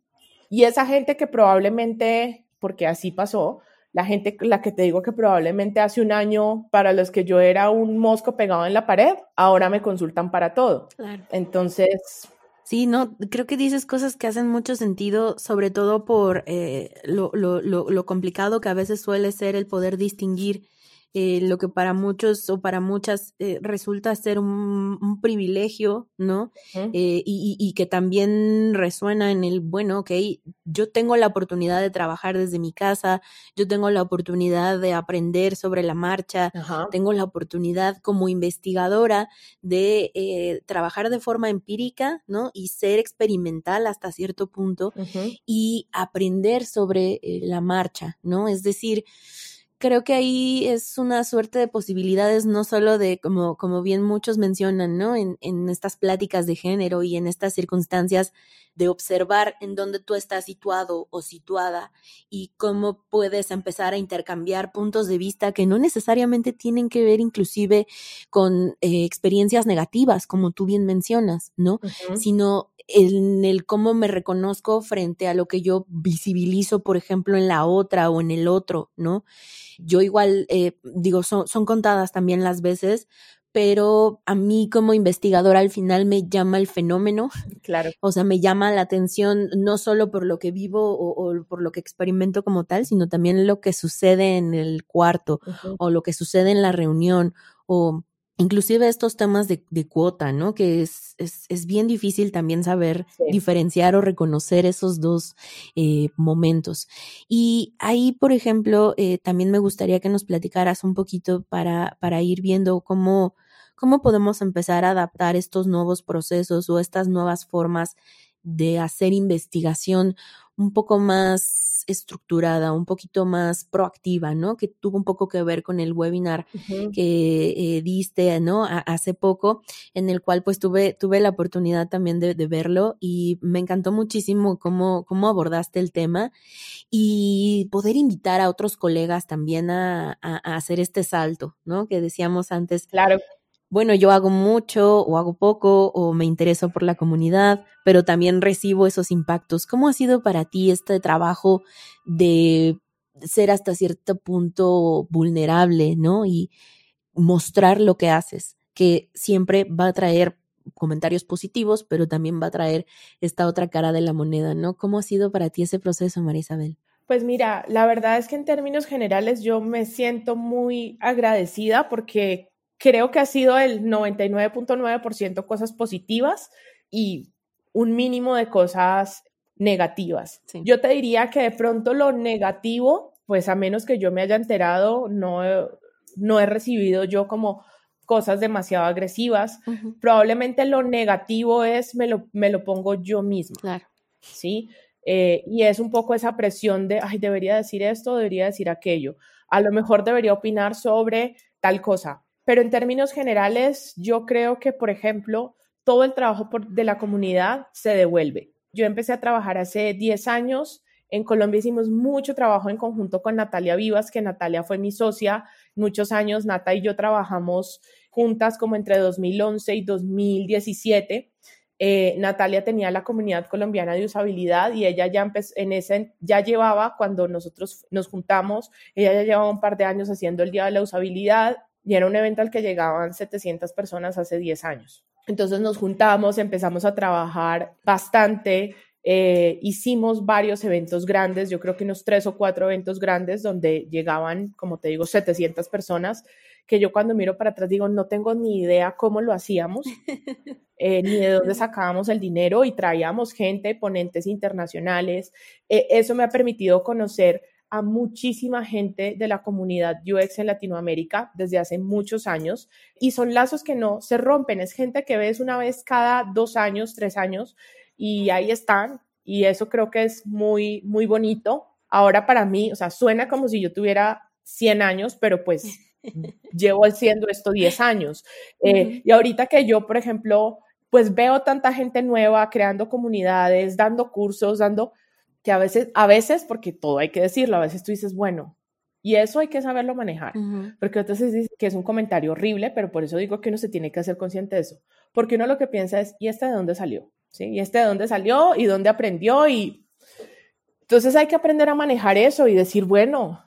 Y esa gente que probablemente, porque así pasó, la gente, la que te digo que probablemente hace un año para los que yo era un mosco pegado en la pared, ahora me consultan para todo. Entonces... Sí, no, creo que dices cosas que hacen mucho sentido, sobre todo por eh, lo, lo, lo complicado que a veces suele ser el poder distinguir eh, lo que para muchos o para muchas eh, resulta ser un, privilegio, ¿no? Eh, y, y, que también resuena en el, bueno, ok, yo tengo la oportunidad de trabajar desde mi casa, yo tengo la oportunidad de aprender sobre la marcha, tengo la oportunidad como investigadora de trabajar de forma empírica, ¿no? Y ser experimental hasta cierto punto y aprender sobre la marcha, ¿no? Es decir, creo que ahí es una suerte de posibilidades, no solo de, como, como bien muchos mencionan, ¿no? En, en estas pláticas de género y en estas circunstancias de observar en dónde tú estás situado o situada y cómo puedes empezar a intercambiar puntos de vista que no necesariamente tienen que ver inclusive con eh, experiencias negativas, como tú bien mencionas, ¿no? Sino en el cómo me reconozco frente a lo que yo visibilizo, por ejemplo, en la otra o en el otro, ¿no? Yo igual, eh, digo, son, son contadas también las veces, pero a mí como investigadora al final me llama el fenómeno. Claro. O sea, me llama la atención no solo por lo que vivo o, por lo que experimento como tal, sino también lo que sucede en el cuarto o lo que sucede en la reunión o inclusive estos temas de, cuota, ¿no? Que es, es, bien difícil también saber diferenciar o reconocer esos dos eh, momentos. Y ahí, por ejemplo, eh, también me gustaría que nos platicaras un poquito para, para ir viendo cómo, cómo podemos empezar a adaptar estos nuevos procesos o estas nuevas formas de hacer investigación un poco más estructurada, un poquito más proactiva, ¿no? Que tuvo un poco que ver con el webinar que eh, diste, ¿no? hace poco, en el cual pues tuve, tuve la oportunidad también de, verlo y me encantó muchísimo cómo, cómo abordaste el tema y poder invitar a otros colegas también a, a hacer este salto, ¿no? Que decíamos antes. Claro bueno, yo hago mucho o hago poco o me intereso por la comunidad, pero también recibo esos impactos. ¿Cómo ha sido para ti este trabajo de ser hasta cierto punto vulnerable, ¿no? Y mostrar lo que haces, que siempre va a traer comentarios positivos, pero también va a traer esta otra cara de la moneda, ¿no? ¿Cómo ha sido para ti ese proceso, María Isabel? Pues mira, la verdad es que en términos generales yo me siento muy agradecida porque creo que ha sido el 99.9% cosas positivas y un mínimo de cosas negativas. Yo te diría que de pronto lo negativo, pues a menos que yo me haya enterado, no, no he recibido yo como cosas demasiado agresivas. Probablemente lo negativo es me lo, me lo pongo yo misma. Claro. ¿Sí? Eh, y es un poco esa presión de, ay, debería decir esto, debería decir aquello. A lo mejor debería opinar sobre tal cosa. Pero en términos generales, yo creo que, por ejemplo, todo el trabajo de la comunidad se devuelve. Yo empecé a trabajar hace 10 años. En Colombia hicimos mucho trabajo en conjunto con Natalia Vivas, que Natalia fue mi socia. Muchos años Nata y yo trabajamos juntas como entre 2011 y 2017 eh, Natalia tenía la comunidad colombiana de usabilidad y ella ya en ese, ya llevaba, cuando nosotros nos juntamos, ella ya llevaba un par de años haciendo el Día de la Usabilidad y era un evento al que llegaban 700 personas hace 10 años. Entonces nos juntamos, empezamos a trabajar bastante, eh, hicimos varios eventos grandes, yo creo que unos tres o cuatro eventos grandes donde llegaban, como te digo, 700 personas que yo cuando miro para atrás digo, no tengo ni idea cómo lo hacíamos, eh, ni de dónde sacábamos el dinero y traíamos gente, ponentes internacionales. Eh, eso me ha permitido conocer a muchísima gente de la comunidad UX en Latinoamérica desde hace muchos años y son lazos que no se rompen, es gente que ves una vez cada dos años, tres años y ahí están y eso creo que es muy, muy bonito. Ahora para mí, o sea, suena como si yo tuviera 100 años, pero pues llevo haciendo esto 10 años. Eh, y ahorita que yo, por ejemplo, pues veo tanta gente nueva creando comunidades, dando cursos, dando, que a veces, a veces, porque todo hay que decirlo, a veces tú dices, bueno, y eso hay que saberlo manejar, porque entonces dice que es un comentario horrible, pero por eso digo que uno se tiene que hacer consciente de eso, porque uno lo que piensa es, ¿y este de dónde salió? ¿Sí? ¿Y este de dónde salió? ¿Y dónde aprendió? Y entonces hay que aprender a manejar eso y decir, bueno,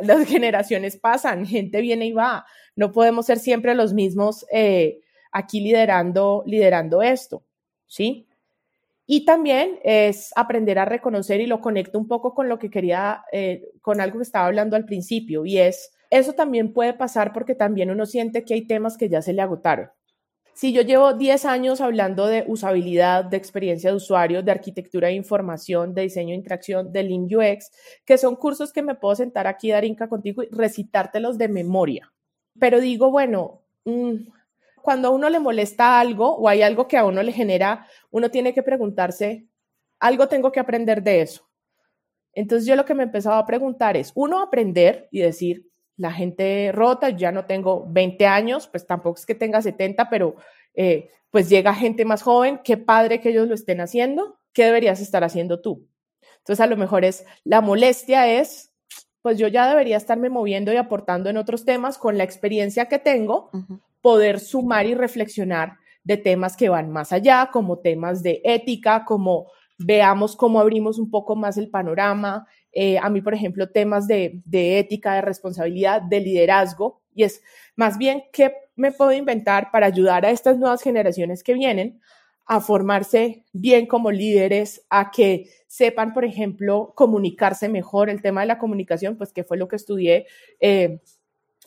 las generaciones pasan, gente viene y va, no podemos ser siempre los mismos eh, aquí liderando, liderando esto, ¿sí? Y también es aprender a reconocer y lo conecto un poco con lo que quería, eh, con algo que estaba hablando al principio, y es, eso también puede pasar porque también uno siente que hay temas que ya se le agotaron. Si yo llevo 10 años hablando de usabilidad, de experiencia de usuario, de arquitectura de información, de diseño de interacción, de Lean UX, que son cursos que me puedo sentar aquí, Darinka, contigo y recitártelos de memoria. Pero digo, bueno, mm, cuando a uno le molesta algo o hay algo que a uno le genera, uno tiene que preguntarse, algo tengo que aprender de eso. Entonces yo lo que me empezaba a preguntar es, uno, aprender y decir, la gente rota, ya no tengo 20 años, pues tampoco es que tenga 70, pero eh, pues llega gente más joven, qué padre que ellos lo estén haciendo, ¿qué deberías estar haciendo tú? Entonces a lo mejor es, la molestia es, pues yo ya debería estarme moviendo y aportando en otros temas con la experiencia que tengo, poder sumar y reflexionar de temas que van más allá, como temas de ética, como veamos cómo abrimos un poco más el panorama, eh, a mí, por ejemplo, temas de, ética, de responsabilidad, de liderazgo, y es más bien qué me puedo inventar para ayudar a estas nuevas generaciones que vienen a formarse bien como líderes, a que sepan, por ejemplo, comunicarse mejor. El tema de la comunicación, pues que fue lo que estudié, eh,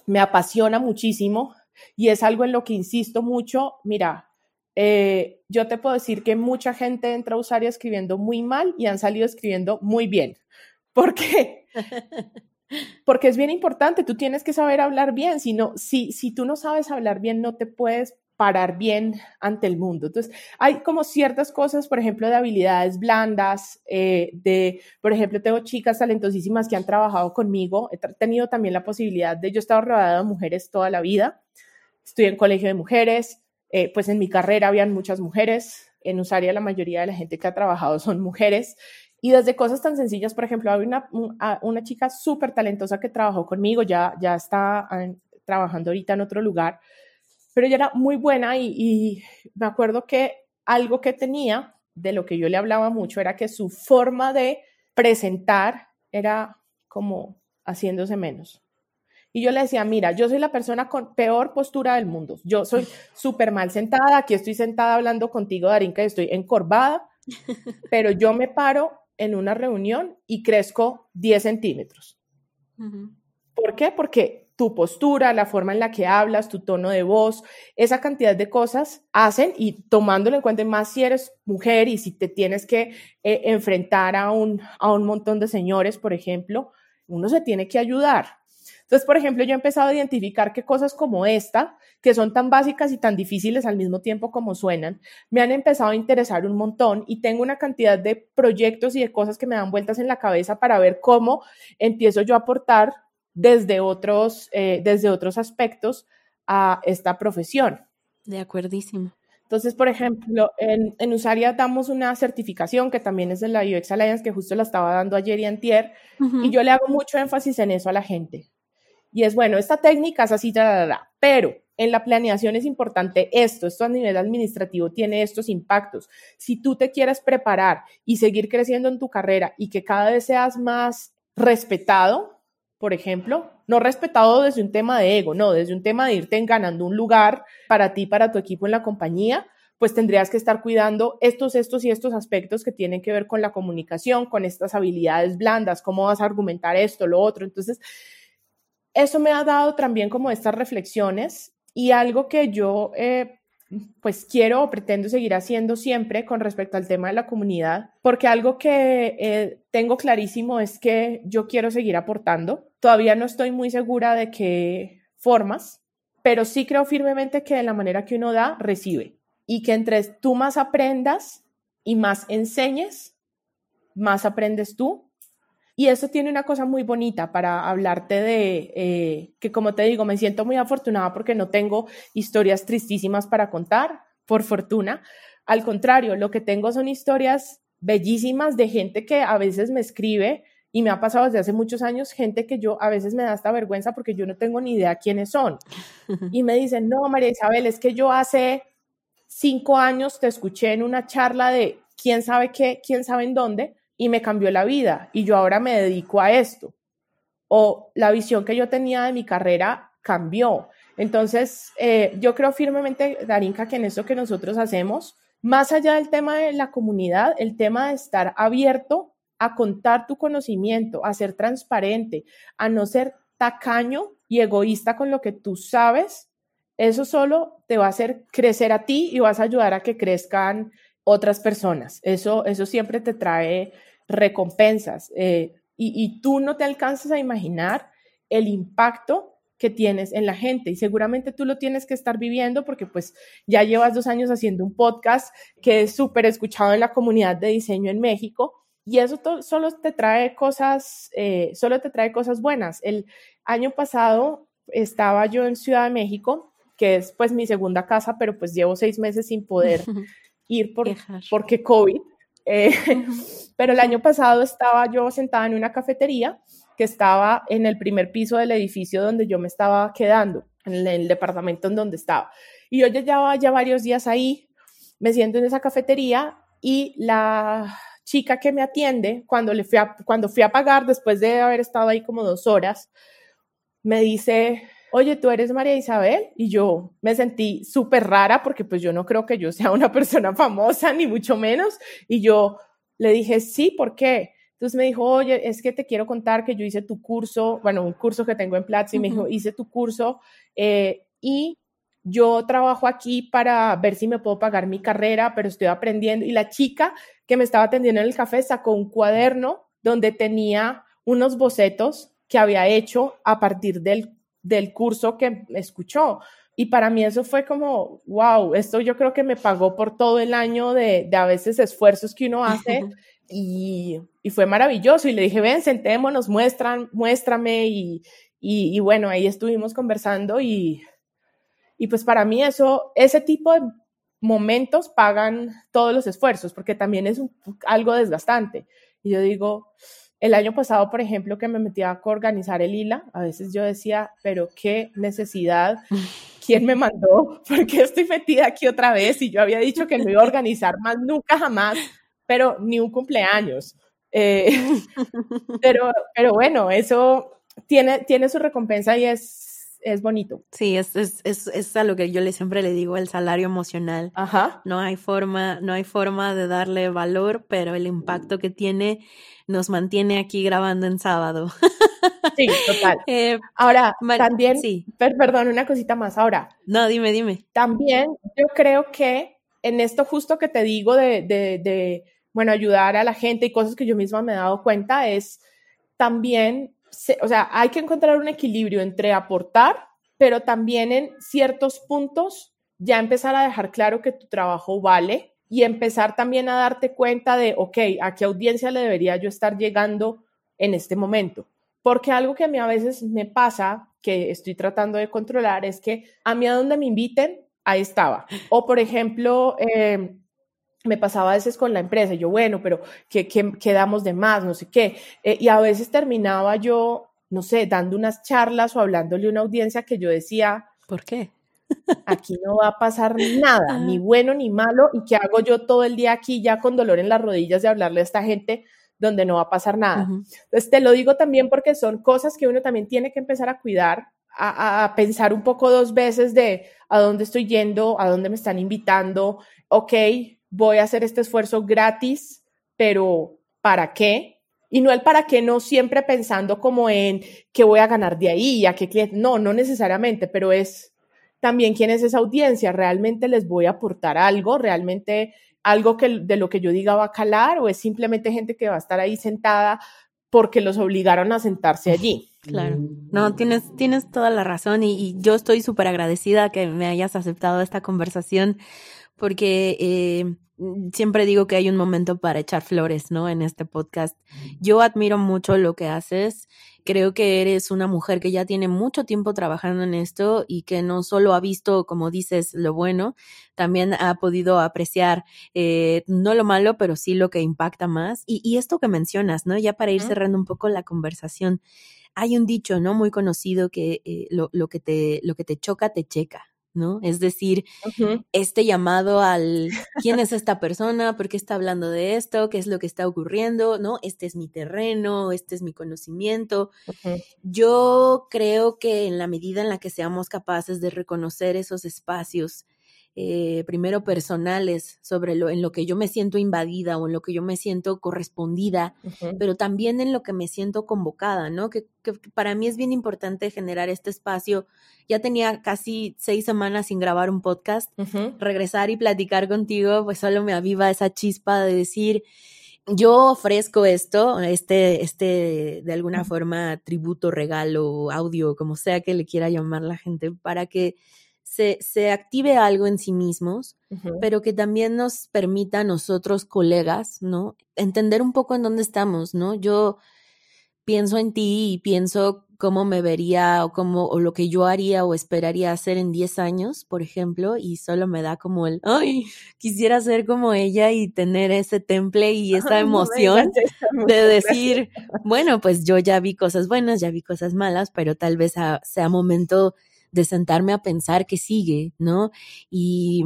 me apasiona muchísimo y es algo en lo que insisto mucho. Mira, eh, yo te puedo decir que mucha gente entra a Usaria escribiendo muy mal y han salido escribiendo muy bien. ¿Por qué? Porque es bien importante, tú tienes que saber hablar bien, si, si, si tú no sabes hablar bien, no te puedes parar bien ante el mundo. Entonces, hay como ciertas cosas, por ejemplo, de habilidades blandas, eh, de, por ejemplo, tengo chicas talentosísimas que han trabajado conmigo, he tenido también la posibilidad de, yo he estado rodeada de mujeres toda la vida, estoy en colegio de mujeres, eh, pues en mi carrera habían muchas mujeres, en Usaria la mayoría de la gente que ha trabajado son mujeres y desde cosas tan sencillas, por ejemplo, hay una, una chica súper talentosa que trabajó conmigo, ya, ya está trabajando ahorita en otro lugar, pero ella era muy buena y me acuerdo que algo que tenía, de lo que yo le hablaba mucho, era que su forma de presentar era como haciéndose menos. Y yo le decía, mira, yo soy la persona con peor postura del mundo. Yo soy súper mal sentada, aquí estoy sentada hablando contigo, Darinka, y estoy encorvada, pero yo me paro en una reunión y crezco 10 centímetros. ¿Por qué? Porque tu postura, la forma en la que hablas, tu tono de voz, esa cantidad de cosas hacen y tomándolo en cuenta más si eres mujer y si te tienes que eh, enfrentar a un, a un montón de señores, por ejemplo, uno se tiene que ayudar. Entonces, por ejemplo, yo he empezado a identificar que cosas como esta, que son tan básicas y tan difíciles al mismo tiempo como suenan, me han empezado a interesar un montón y tengo una cantidad de proyectos y de cosas que me dan vueltas en la cabeza para ver cómo empiezo yo a aportar desde otros, eh, desde otros aspectos a esta profesión. De acuerdísimo. Entonces, por ejemplo, en, en, Usaria damos una certificación que también es de la UX Alliance, que justo la estaba dando ayer y antier, y yo le hago mucho énfasis en eso a la gente. Y es, bueno, esta técnica es así, pero en la planeación es importante esto, esto a nivel administrativo tiene estos impactos. Si tú te quieres preparar y seguir creciendo en tu carrera y que cada vez seas más respetado, por ejemplo, no respetado desde un tema de ego, no, desde un tema de irte ganando un lugar para ti, para tu equipo en la compañía, pues tendrías que estar cuidando estos, estos y estos aspectos que tienen que ver con la comunicación, con estas habilidades blandas, cómo vas a argumentar esto, lo otro. Entonces, eso me ha dado también como estas reflexiones y algo que yo eh, pues quiero o pretendo seguir haciendo siempre con respecto al tema de la comunidad, porque algo que eh, tengo clarísimo es que yo quiero seguir aportando. Todavía no estoy muy segura de qué formas, pero sí creo firmemente que de la manera que uno da, recibe. Y que entre tú más aprendas y más enseñes, más aprendes tú y eso tiene una cosa muy bonita para hablarte de eh, que, como te digo, me siento muy afortunada porque no tengo historias tristísimas para contar, por fortuna. Al contrario, lo que tengo son historias bellísimas de gente que a veces me escribe y me ha pasado desde hace muchos años gente que yo a veces me da esta vergüenza porque yo no tengo ni idea quiénes son. Y me dicen, no, María Isabel, es que yo hace cinco años te escuché en una charla de quién sabe qué, quién sabe en dónde, y me cambió la vida y yo ahora me dedico a esto. O la visión que yo tenía de mi carrera cambió. Entonces, eh, yo creo firmemente, Darinka, que en eso que nosotros hacemos, más allá del tema de la comunidad, el tema de estar abierto a contar tu conocimiento, a ser transparente, a no ser tacaño y egoísta con lo que tú sabes, eso solo te va a hacer crecer a ti y vas a ayudar a que crezcan otras personas. Eso, eso siempre te trae recompensas eh, y, tú no te alcanzas a imaginar el impacto que tienes en la gente y seguramente tú lo tienes que estar viviendo porque pues ya llevas dos años haciendo un podcast que es súper escuchado en la comunidad de diseño en México y eso solo te trae cosas, eh, solo te trae cosas buenas. El año pasado estaba yo en Ciudad de México, que es pues mi segunda casa, pero pues llevo seis meses sin poder ir por, porque COVID. Eh, pero el año pasado estaba yo sentada en una cafetería que estaba en el primer piso del edificio donde yo me estaba quedando, en el, departamento en donde estaba. Y yo ya llevaba ya varios días ahí, me siento en esa cafetería y la chica que me atiende, cuando, le fui a, cuando fui a pagar, después de haber estado ahí como dos horas, me dice, oye, tú eres María Isabel. Y yo me sentí súper rara porque pues yo no creo que yo sea una persona famosa, ni mucho menos. Y yo le dije, sí, ¿por qué? Entonces me dijo, oye, es que te quiero contar que yo hice tu curso, bueno, un curso que tengo en Platzi, y me dijo, hice tu curso eh, y yo trabajo aquí para ver si me puedo pagar mi carrera, pero estoy aprendiendo. Y la chica que me estaba atendiendo en el café sacó un cuaderno donde tenía unos bocetos que había hecho a partir del del curso que escuchó. Y para mí eso fue como, wow, esto yo creo que me pagó por todo el año de, de a veces esfuerzos que uno hace y, y, fue maravilloso. Y le dije, ven, sentémonos, muestran, muéstrame y, y, y, bueno, ahí estuvimos conversando y, y pues para mí eso, ese tipo de momentos pagan todos los esfuerzos porque también es algo desgastante. Y yo digo, el año pasado, por ejemplo, que me metía a organizar el ILA, a veces yo decía, pero qué necesidad, ¿quién me mandó? ¿Por qué estoy metida aquí otra vez? Y yo había dicho que no iba a organizar más, nunca jamás, pero ni un cumpleaños. Eh, pero, pero bueno, eso tiene, tiene su recompensa y es, es bonito. Sí, es, es, es, es a lo que yo le siempre le digo, el salario emocional. Ajá. No hay forma, no hay forma de darle valor, pero el impacto que tiene nos mantiene aquí grabando en sábado. Sí, total. Eh, Ahora, también, sí. per- perdón, una cosita más. Ahora, no, dime, dime. también yo creo que en esto justo que te digo de, de, de, bueno, ayudar a la gente y cosas que yo misma me he dado cuenta es también, o sea, hay que encontrar un equilibrio entre aportar, pero también en ciertos puntos ya empezar a dejar claro que tu trabajo vale y empezar también a darte cuenta de, ok, ¿a qué audiencia le debería yo estar llegando en este momento? Porque algo que a mí a veces me pasa, que estoy tratando de controlar, es que a mí a donde me inviten, ahí estaba. O por ejemplo, eh, me pasaba a veces con la empresa, yo, bueno, pero ¿qué, qué, qué damos de más? No sé qué. Eh, y a veces terminaba yo, no sé, dando unas charlas o hablándole a una audiencia que yo decía, ¿Por qué? aquí no va a pasar nada, ni bueno ni malo, y qué hago yo todo el día aquí ya con dolor en las rodillas de hablarle a esta gente donde no va a pasar nada. Ujú. Entonces, te lo digo también porque son cosas que uno también tiene que empezar a cuidar, a- a pensar un poco dos veces de a dónde estoy yendo, a dónde me están invitando. Ok, voy a hacer este esfuerzo gratis, pero ¿para qué? Y no el para qué, no siempre pensando como en qué voy a ganar de ahí, a qué cliente. No, no necesariamente, pero es también quién es esa audiencia. ¿Realmente les voy a aportar algo? ¿Realmente algo que de lo que yo diga va a calar? ¿O es simplemente gente que va a estar ahí sentada porque los obligaron a sentarse allí? Claro. No, tienes, tienes toda la razón y, y yo estoy súper agradecida que me hayas aceptado esta conversación porque eh, siempre digo que hay un momento para echar flores, ¿no? En este podcast. Yo admiro mucho lo que haces. Creo que eres una mujer que ya tiene mucho tiempo trabajando en esto y que no solo ha visto, como dices, lo bueno, también ha podido apreciar eh, no lo malo, pero sí lo que impacta más. Y, y esto que mencionas, ¿no? Ya para ir cerrando un poco la conversación hay un dicho, ¿no? Muy conocido que eh, lo, lo que te, lo que te choca, te checa, ¿no? Es decir, este llamado al quién es esta persona, por qué está hablando de esto, qué es lo que está ocurriendo, ¿no? Este es mi terreno, este es mi conocimiento. Yo creo que en la medida en la que seamos capaces de reconocer esos espacios, eh, primero personales, sobre lo en lo que yo me siento invadida o en lo que yo me siento correspondida, pero también en lo que me siento convocada, ¿no? Que, que para mí es bien importante generar este espacio. Ya tenía casi seis semanas sin grabar un podcast. Regresar y platicar contigo, pues solo me aviva esa chispa de decir, yo ofrezco esto, este, este, de alguna forma, tributo, regalo, audio, como sea que le quiera llamar la gente, para que se, se active algo en sí mismos, pero que también nos permita a nosotros, colegas, ¿no? Entender un poco en dónde estamos, ¿no? Yo pienso en ti y pienso cómo me vería o cómo, o lo que yo haría o esperaría hacer en 10 años, por ejemplo, y solo me da como el, ay, quisiera ser como ella y tener ese temple y esa no emoción de decir, bueno, pues yo ya vi cosas buenas, ya vi cosas malas, pero tal vez a- sea momento de sentarme a pensar qué sigue, ¿no? Y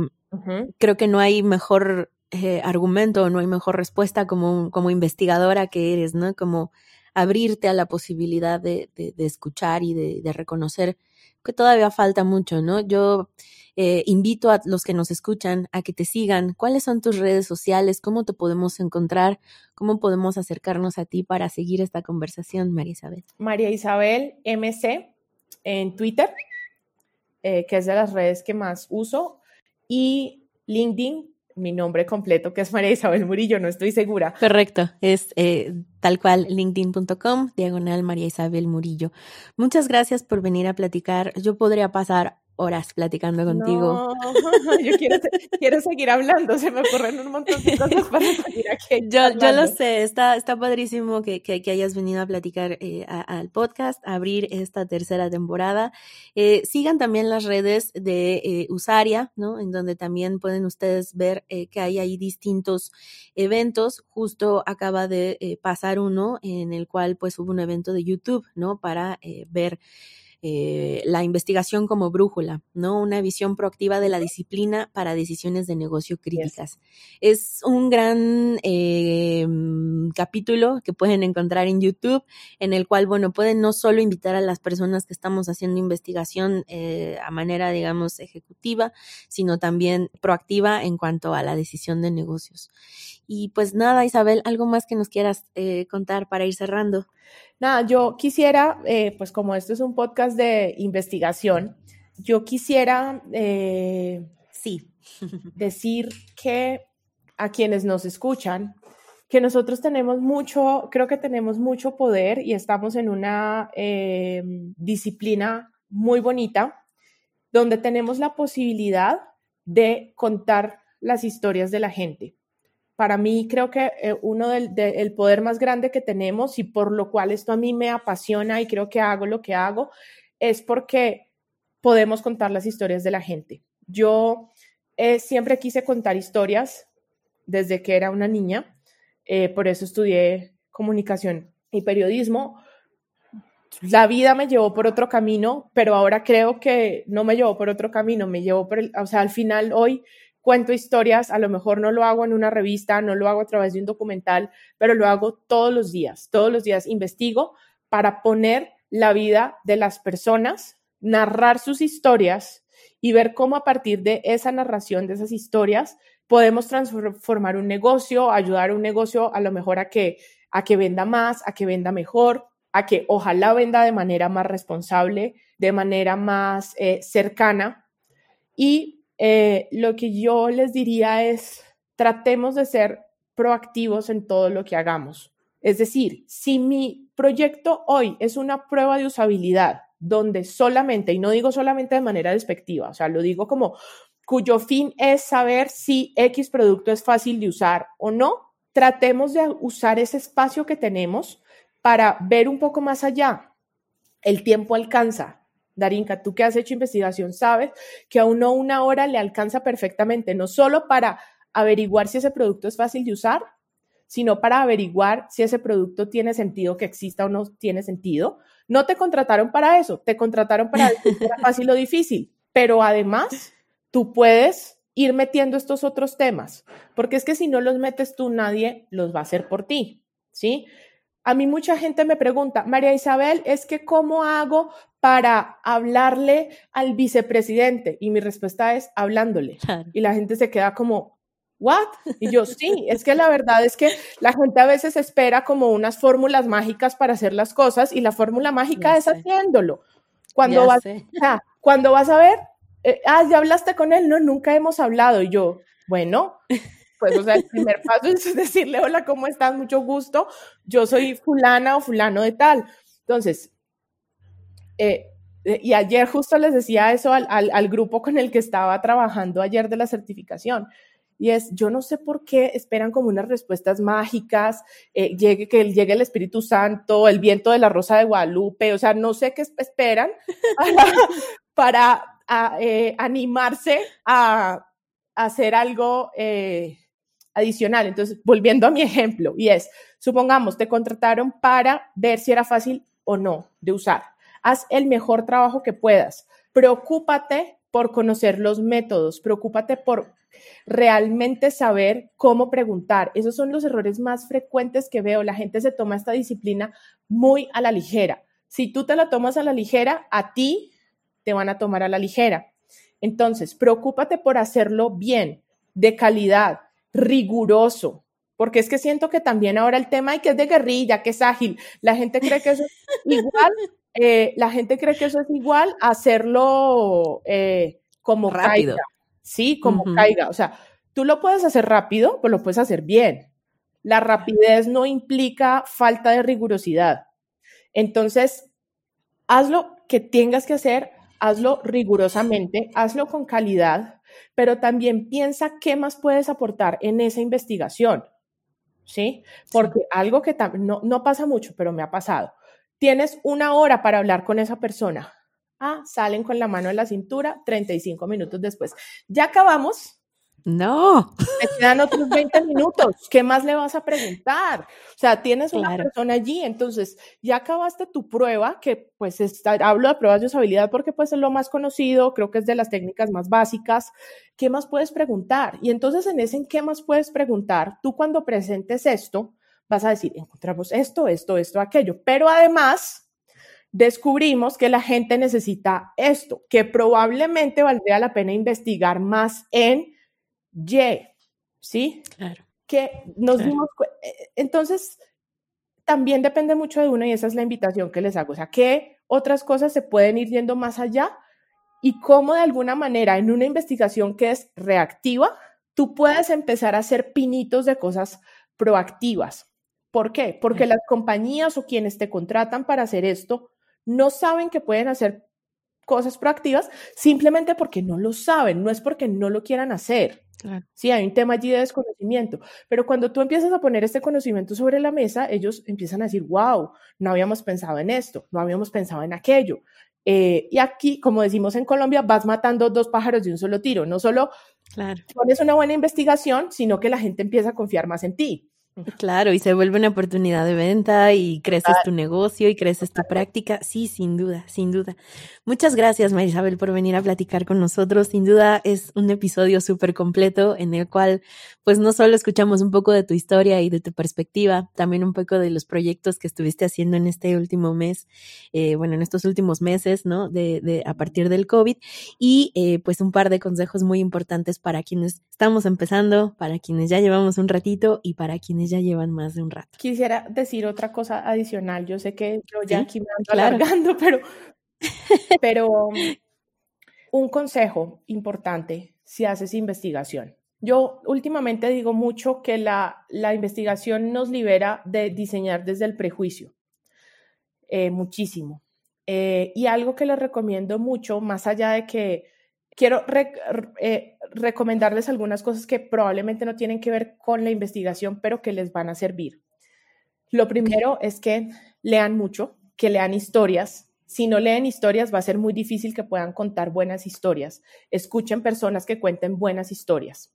creo que no hay mejor eh, argumento, no hay mejor respuesta como, como investigadora que eres, ¿no? Como abrirte a la posibilidad de, de, de escuchar y de, de, reconocer que todavía falta mucho, ¿no? Yo eh, invito a los que nos escuchan a que te sigan. ¿Cuáles son tus redes sociales? ¿Cómo te podemos encontrar? ¿Cómo podemos acercarnos a ti para seguir esta conversación, María Isabel? María Isabel MC en Twitter, eh, que es de las redes que más uso, y LinkedIn, mi nombre completo, que es María Isabel Murillo, no estoy segura. Correcto, es eh, tal cual linkedin.com, diagonal María Isabel Murillo. Muchas gracias por venir a platicar. Yo podría pasar horas platicando contigo. No, yo quiero, quiero seguir hablando, se me ocurren un montón de cosas para seguir aquí. Yo, yo lo sé, está, está padrísimo que, que, que hayas venido a platicar eh, a, al podcast, a abrir esta tercera temporada. Eh, sigan también las redes de eh, Usaria, ¿no? En donde también pueden ustedes ver que hay ahí distintos eventos. Justo acaba de pasar uno en el cual pues hubo un evento de YouTube, ¿no? Para ver eh, la investigación como brújula, ¿no? Una visión proactiva de la disciplina para decisiones de negocio críticas. Es un gran eh, capítulo que pueden encontrar en YouTube, en el cual, bueno, pueden no solo invitar a las personas que estamos haciendo investigación eh, a manera, digamos, ejecutiva, sino también proactiva en cuanto a la decisión de negocios. Y pues nada, Isabel, algo más que nos quieras contar para ir cerrando. Nada, yo quisiera, eh, pues como esto es un podcast de investigación, yo quisiera eh, sí decir que a quienes nos escuchan, que nosotros tenemos mucho, creo que tenemos mucho poder y estamos en una eh, disciplina muy bonita donde tenemos la posibilidad de contar las historias de la gente para mí creo que eh, uno del poder más grande que tenemos y por lo cual esto a mí me apasiona y creo que hago lo que hago es porque podemos contar las historias de la gente. Yo eh, siempre quise contar historias desde que era una niña, eh, por eso estudié comunicación y periodismo. La vida me llevó por otro camino, pero ahora creo que no me llevó por otro camino, me llevó por el, o sea, al final hoy cuento historias, a lo mejor no lo hago en una revista, no lo hago a través de un documental, pero lo hago todos los días, todos los días investigo para poner la vida de las personas, narrar sus historias y ver cómo a partir de esa narración, de esas historias, podemos transformar un negocio, ayudar a un negocio a lo mejor a que, a que venda más, a que venda mejor, a que ojalá venda de manera más responsable, de manera más eh, cercana. Y eh, lo que yo les diría es, tratemos de ser proactivos en todo lo que hagamos. Es decir, si mi proyecto hoy es una prueba de usabilidad, donde solamente, y no digo solamente de manera despectiva, o sea, lo digo como cuyo fin es saber si X producto es fácil de usar o no, tratemos de usar ese espacio que tenemos para ver un poco más allá. El tiempo alcanza, Darinka, tú que has hecho investigación, sabes que a uno una hora le alcanza perfectamente, no solo para averiguar si ese producto es fácil de usar, sino para averiguar si ese producto tiene sentido que exista o no tiene sentido. No te contrataron para eso, te contrataron para decir si era fácil o difícil, pero además tú puedes ir metiendo estos otros temas, porque es que si no los metes tú, nadie los va a hacer por ti, ¿sí? A mí mucha gente me pregunta, María Isabel, es que ¿cómo hago para hablarle al vicepresidente? Y mi respuesta es hablándole. Y la gente se queda como, ¿what? Y yo, sí, es que la verdad es que la gente a veces espera como unas fórmulas mágicas para hacer las cosas y la fórmula mágica es haciéndolo. Cuando vas, cuando vas a ver, eh, ah, ya hablaste con él, no, nunca hemos hablado. Y yo, bueno, pues, o sea, el primer paso es decirle, hola, ¿cómo estás? Mucho gusto, yo soy fulana o fulano de tal. Entonces, eh, eh, y ayer justo les decía eso al, al, grupo con el que estaba trabajando ayer de la certificación. Y es, yo no sé por qué esperan como unas respuestas mágicas, eh, llegue, que llegue el Espíritu Santo, el viento de la Rosa de Guadalupe, o sea, no sé qué esperan para, animarse a, hacer algo adicional. Entonces, volviendo a mi ejemplo, y es, supongamos, te contrataron para ver si era fácil o no de usar. Haz el mejor trabajo que puedas. Preocúpate por conocer los métodos, preocúpate por realmente saber cómo preguntar. Esos son los errores más frecuentes que veo. La gente se toma esta disciplina muy a la ligera. Si tú te la tomas a la ligera, a ti te van a tomar a la ligera. Entonces, preocúpate por hacerlo bien, de calidad, riguroso, porque es que siento que también ahora el tema hay que es de guerrilla, que es ágil, la gente cree que eso es igual, eh, la gente cree que eso es igual a hacerlo eh, como rápido. Caiga. Sí, como caiga. O sea, tú lo puedes hacer rápido, pero lo puedes hacer bien. La rapidez no implica falta de rigurosidad. Entonces, haz lo que tengas que hacer, hazlo rigurosamente, hazlo con calidad, pero también piensa qué más puedes aportar en esa investigación, ¿sí? Porque algo que no, no pasa mucho, pero me ha pasado. Tienes una hora para hablar con esa persona. Ah, salen con la mano en la cintura 35 minutos después. Ya acabamos, No. Te quedan otros 20 minutos. ¿Qué más le vas a preguntar? O sea, tienes una persona allí, entonces ya acabaste tu prueba, que pues está, hablo de pruebas de usabilidad porque pues es lo más conocido, creo que es de las técnicas más básicas. ¿Qué más puedes preguntar? Y entonces en ese en qué más puedes preguntar, tú cuando presentes esto, vas a decir, encontramos esto, esto, esto, aquello. Pero además, descubrimos que la gente necesita esto, que probablemente valdría la pena investigar más en y, ¿sí? Claro. Que nos dimos eh, entonces también depende mucho de uno y esa es la invitación que les hago, o sea, qué otras cosas se pueden ir yendo más allá y cómo de alguna manera en una investigación que es reactiva, tú puedes empezar a hacer pinitos de cosas proactivas. ¿Por qué? Porque las compañías o quienes te contratan para hacer esto no saben que pueden hacer cosas proactivas simplemente porque no lo saben, no es porque no lo quieran hacer. Sí, hay un tema allí de desconocimiento, pero cuando tú empiezas a poner este conocimiento sobre la mesa, ellos empiezan a decir, wow, no habíamos pensado en esto, no habíamos pensado en aquello. Eh, y aquí, como decimos en Colombia, vas matando dos pájaros de un solo tiro. No solo claro. pones una buena investigación, sino que la gente empieza a confiar más en ti. Claro, y se vuelve una oportunidad de venta y creces tu negocio y creces tu práctica. Sí, sin duda, sin duda. Muchas gracias, Marisabel, por venir a platicar con nosotros. Sin duda es un episodio súper completo en el cual, pues, no solo escuchamos un poco de tu historia y de tu perspectiva, también un poco de los proyectos que estuviste haciendo en este último mes, eh, bueno, en estos últimos meses, ¿no? De, de a partir del COVID y, eh, pues, un par de consejos muy importantes para quienes estamos empezando, para quienes ya llevamos un ratito y para quienes ya llevan más de un rato. Quisiera decir otra cosa adicional. Yo sé que yo ya aquí me ando alargando, pero, pero un consejo importante si haces investigación. Yo últimamente digo mucho que la, la investigación nos libera de diseñar desde el prejuicio. Eh, muchísimo. Eh, y algo que les recomiendo mucho, más allá de que quiero eh, recomendarles algunas cosas que probablemente no tienen que ver con la investigación, pero que les van a servir. Lo primero es que lean mucho, que lean historias. Si no leen historias, va a ser muy difícil que puedan contar buenas historias. Escuchen personas que cuenten buenas historias.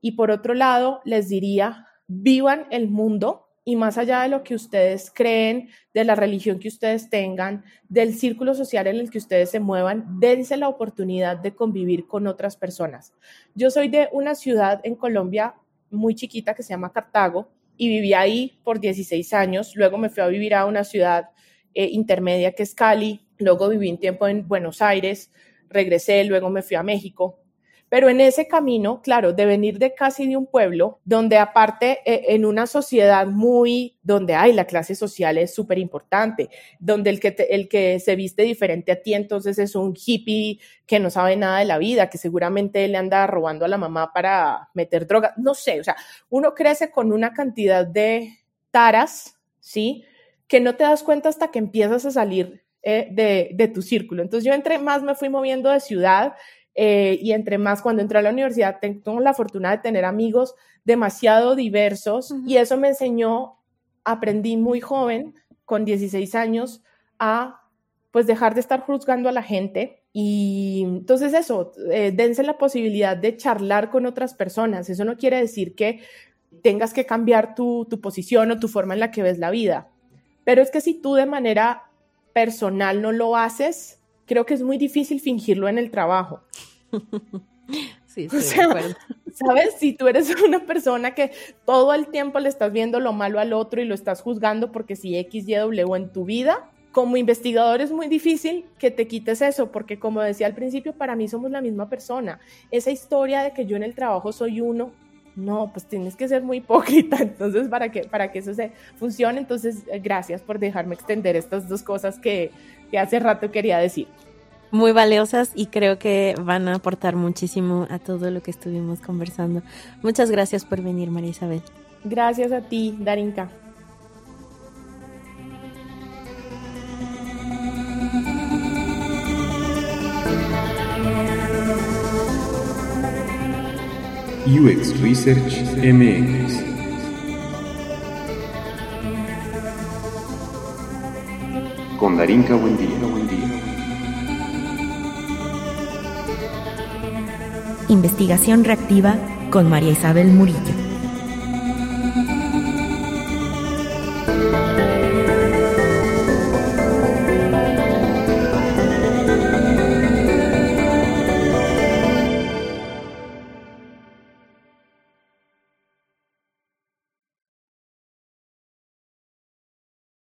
Y por otro lado, les diría, vivan el mundo y más allá de lo que ustedes creen, de la religión que ustedes tengan, del círculo social en el que ustedes se muevan, dense la oportunidad de convivir con otras personas. Yo soy de una ciudad en Colombia muy chiquita que se llama Cartago y viví ahí por 16 años. Luego me fui a vivir a una ciudad eh, intermedia que es Cali. Luego viví un tiempo en Buenos Aires, regresé, luego me fui a México. Pero en ese camino, claro, de venir de casi de un pueblo, donde aparte eh, en una sociedad muy, donde hay la clase social es súper importante, donde el que, el que se viste diferente a ti entonces es un hippie que no sabe nada de la vida, que seguramente le anda robando a la mamá para meter droga, no sé, o sea, uno crece con una cantidad de taras, ¿sí? Que no te das cuenta hasta que empiezas a salir eh, de, de, tu círculo. Entonces yo entre más me fui moviendo de ciudad eh, y entre más cuando entré a la universidad tengo la fortuna de tener amigos demasiado diversos y eso me enseñó, aprendí muy joven, con 16 años, a pues dejar de estar juzgando a la gente y entonces eso, eh, dense la posibilidad de charlar con otras personas. Eso no quiere decir que tengas que cambiar tu, tu posición o tu forma en la que ves la vida, pero es que si tú de manera personal no lo haces, creo que es muy difícil fingirlo en el trabajo. Sí, o sea, ¿sabes? Si tú eres una persona que todo el tiempo le estás viendo lo malo al otro y lo estás juzgando porque si X, Y, W en tu vida, como investigador es muy difícil que te quites eso, porque como decía al principio, para mí somos la misma persona. Esa historia de que yo en el trabajo soy uno, no, pues tienes que ser muy hipócrita, entonces para que, para que eso se funcione, entonces eh, gracias por dejarme extender estas dos cosas que, que hace rato quería decir. Muy valiosas y creo que van a aportar muchísimo a todo lo que estuvimos conversando. Muchas gracias por venir, María Isabel. Gracias a ti, Darinka. UX Research MX. Con Darinka Buendía. Investigación Reactiva con María Isabel Murillo.